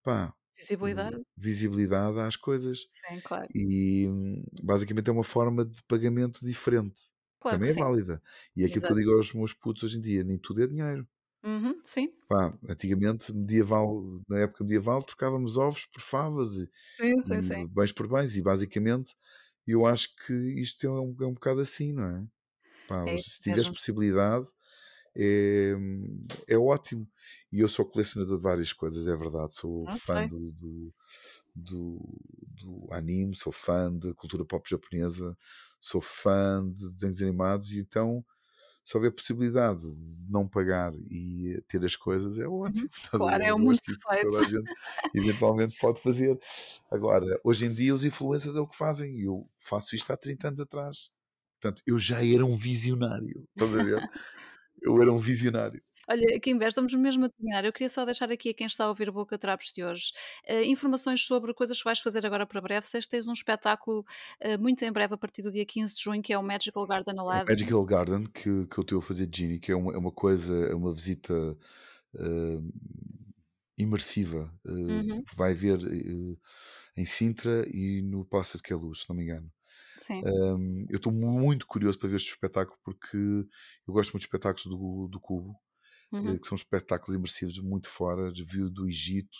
Speaker 3: pá,
Speaker 2: Visibilidade.
Speaker 3: visibilidade às coisas.
Speaker 2: Sim, claro.
Speaker 3: E hum, basicamente é uma forma de pagamento diferente,
Speaker 2: Claro
Speaker 3: também é
Speaker 2: sim.
Speaker 3: válida. E é aquilo que eu digo aos meus putos hoje em dia: nem tudo é dinheiro.
Speaker 2: Uhum, sim.
Speaker 3: Pá, antigamente, medieval, na época medieval, trocávamos ovos por favas e,
Speaker 2: Sim, sim, sim.
Speaker 3: bens por bens, e basicamente eu acho que isto é um, é um bocado assim, não é? Pá,
Speaker 2: É
Speaker 3: se tiveres
Speaker 2: mesmo.
Speaker 3: possibilidade, é, é ótimo. E eu sou colecionador de várias coisas, é verdade. Sou
Speaker 2: Não
Speaker 3: fã do, do, do, do anime, sou fã da cultura pop japonesa, sou fã de desenhos animados, e então se houver possibilidade de não pagar e ter as coisas, é
Speaker 2: Uhum.
Speaker 3: ótimo. A
Speaker 2: Claro, é
Speaker 3: Eu
Speaker 2: mundo perfeito.
Speaker 3: toda a gente eventualmente pode fazer. Agora, hoje em dia, os influencers é o que fazem. e Eu faço isto há 30 anos atrás. Portanto, eu já era um visionário. Estás a ver? Eu era um visionário.
Speaker 2: Olha, aqui em vez estamos mesmo a terminar. Eu queria só deixar aqui a quem está a ouvir o Boca Trapos de hoje, eh, informações sobre coisas que vais fazer agora para breve. Sei que tens um espetáculo, eh, muito em breve, a partir do dia 15 de junho, que é o Magical Garden
Speaker 3: É o
Speaker 2: Aladdin.
Speaker 3: Magical Garden que, que eu estou a fazer de Genie, que é uma, é uma coisa, é uma visita eh, imersiva. eh,
Speaker 2: Uhum,
Speaker 3: tipo, vai ver eh, em Sintra e no Palácio de Queluz, se não me engano.
Speaker 2: sim.
Speaker 3: Um, eu estou muito curioso para ver este espetáculo porque eu gosto muito de espetáculos do, do Cubo,
Speaker 2: Uhum.
Speaker 3: que são espetáculos imersivos muito fora. Vi o do Egito,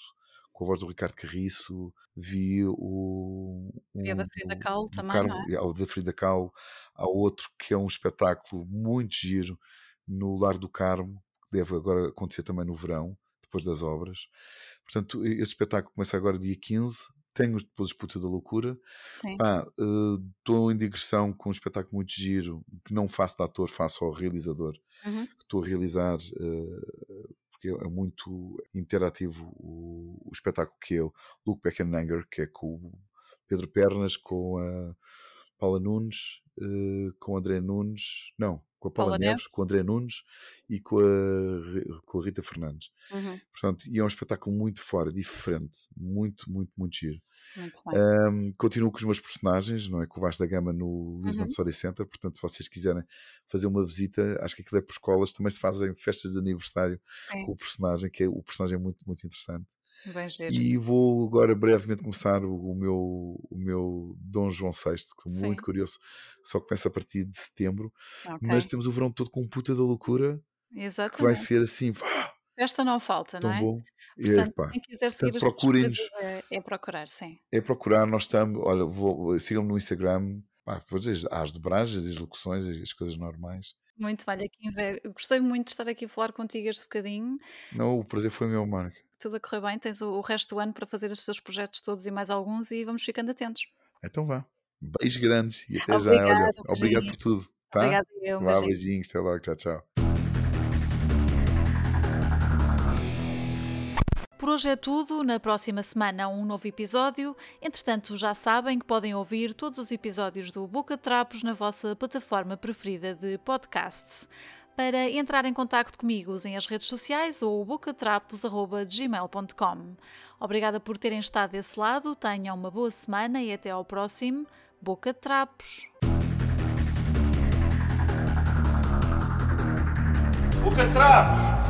Speaker 3: com a voz do Ricardo Carriço, vi o,
Speaker 2: E a da Frida Kahlo
Speaker 3: do
Speaker 2: também, não
Speaker 3: Carmo,
Speaker 2: é?
Speaker 3: ao da Frida Kahlo, há outro que é um espetáculo muito giro no Lar do Carmo, que deve agora acontecer também no verão, depois das obras. Portanto, esse espetáculo começa agora dia 15. Tenho depois Puta da Loucura,
Speaker 2: Sim.
Speaker 3: Pá, estou em digressão com um espetáculo muito giro, que não faço de ator, faço ao realizador,
Speaker 2: Uhum.
Speaker 3: que estou a realizar, eh, porque é muito interativo o, o espetáculo que é o Look Back in Anger, que é com o Pedro Pernas, com a Paula Nunes, eh, com o André Nunes, não, com a Paula
Speaker 2: Paula
Speaker 3: Neves,
Speaker 2: Neves?
Speaker 3: com o André Nunes e com a, com a Rita Fernandes.
Speaker 2: Uhum.
Speaker 3: Portanto, e é um espetáculo muito fora, diferente, muito, muito, muito giro.
Speaker 2: Muito bem.
Speaker 3: Um, continuo com os meus personagens, não é? Com o Vasco da Gama no Lisbon
Speaker 2: Uhum.
Speaker 3: Story Center. Portanto, se vocês quiserem fazer uma visita, acho que aquilo é por escolas. Também se fazem festas de aniversário
Speaker 2: Sim,
Speaker 3: com o personagem, que é o personagem é muito, muito interessante. E vou agora brevemente começar o, o meu, o meu Dom João VI, que estou muito curioso. Só começa a partir de setembro. Mas
Speaker 2: ok.
Speaker 3: temos o verão todo com puta da loucura que vai
Speaker 2: Exatamente.
Speaker 3: ser assim, vá,
Speaker 2: Festa não falta, não
Speaker 3: tão
Speaker 2: é?
Speaker 3: bom.
Speaker 2: Portanto, quem quiser seguir as tuas coisas é é procurar, sim.
Speaker 3: é procurar, nós estamos, olha, sigam-me no Instagram, pá, depois as, as dobragens, as locuções, as, as coisas normais.
Speaker 2: Muito bem, Ve eu gostei muito de estar aqui a falar contigo este bocadinho.
Speaker 3: Não, o prazer foi meu, Marco.
Speaker 2: Tudo a correr bem, tens o o resto do ano para fazer os teus projetos todos e mais alguns e vamos ficando atentos.
Speaker 3: Então vá. Beijos grandes e até já. Olha,
Speaker 2: Obrigada,
Speaker 3: obrigado
Speaker 2: beijinho.
Speaker 3: por tudo, tá?
Speaker 2: Obrigada eu, um
Speaker 3: Vá,
Speaker 2: beijinho.
Speaker 3: beijinhos, até logo, tchau, tchau.
Speaker 2: por hoje é tudo. Na próxima semana, um novo episódio. Entretanto, já sabem que podem ouvir todos os episódios do Boca Trapos na vossa plataforma preferida de podcasts. Para entrar em contato comigo, usem as redes sociais ou bocatrapos.gmail.com. Obrigada por terem estado desse lado, tenham uma boa semana e até ao próximo Boca de Trapos.
Speaker 1: Boca de Trapos!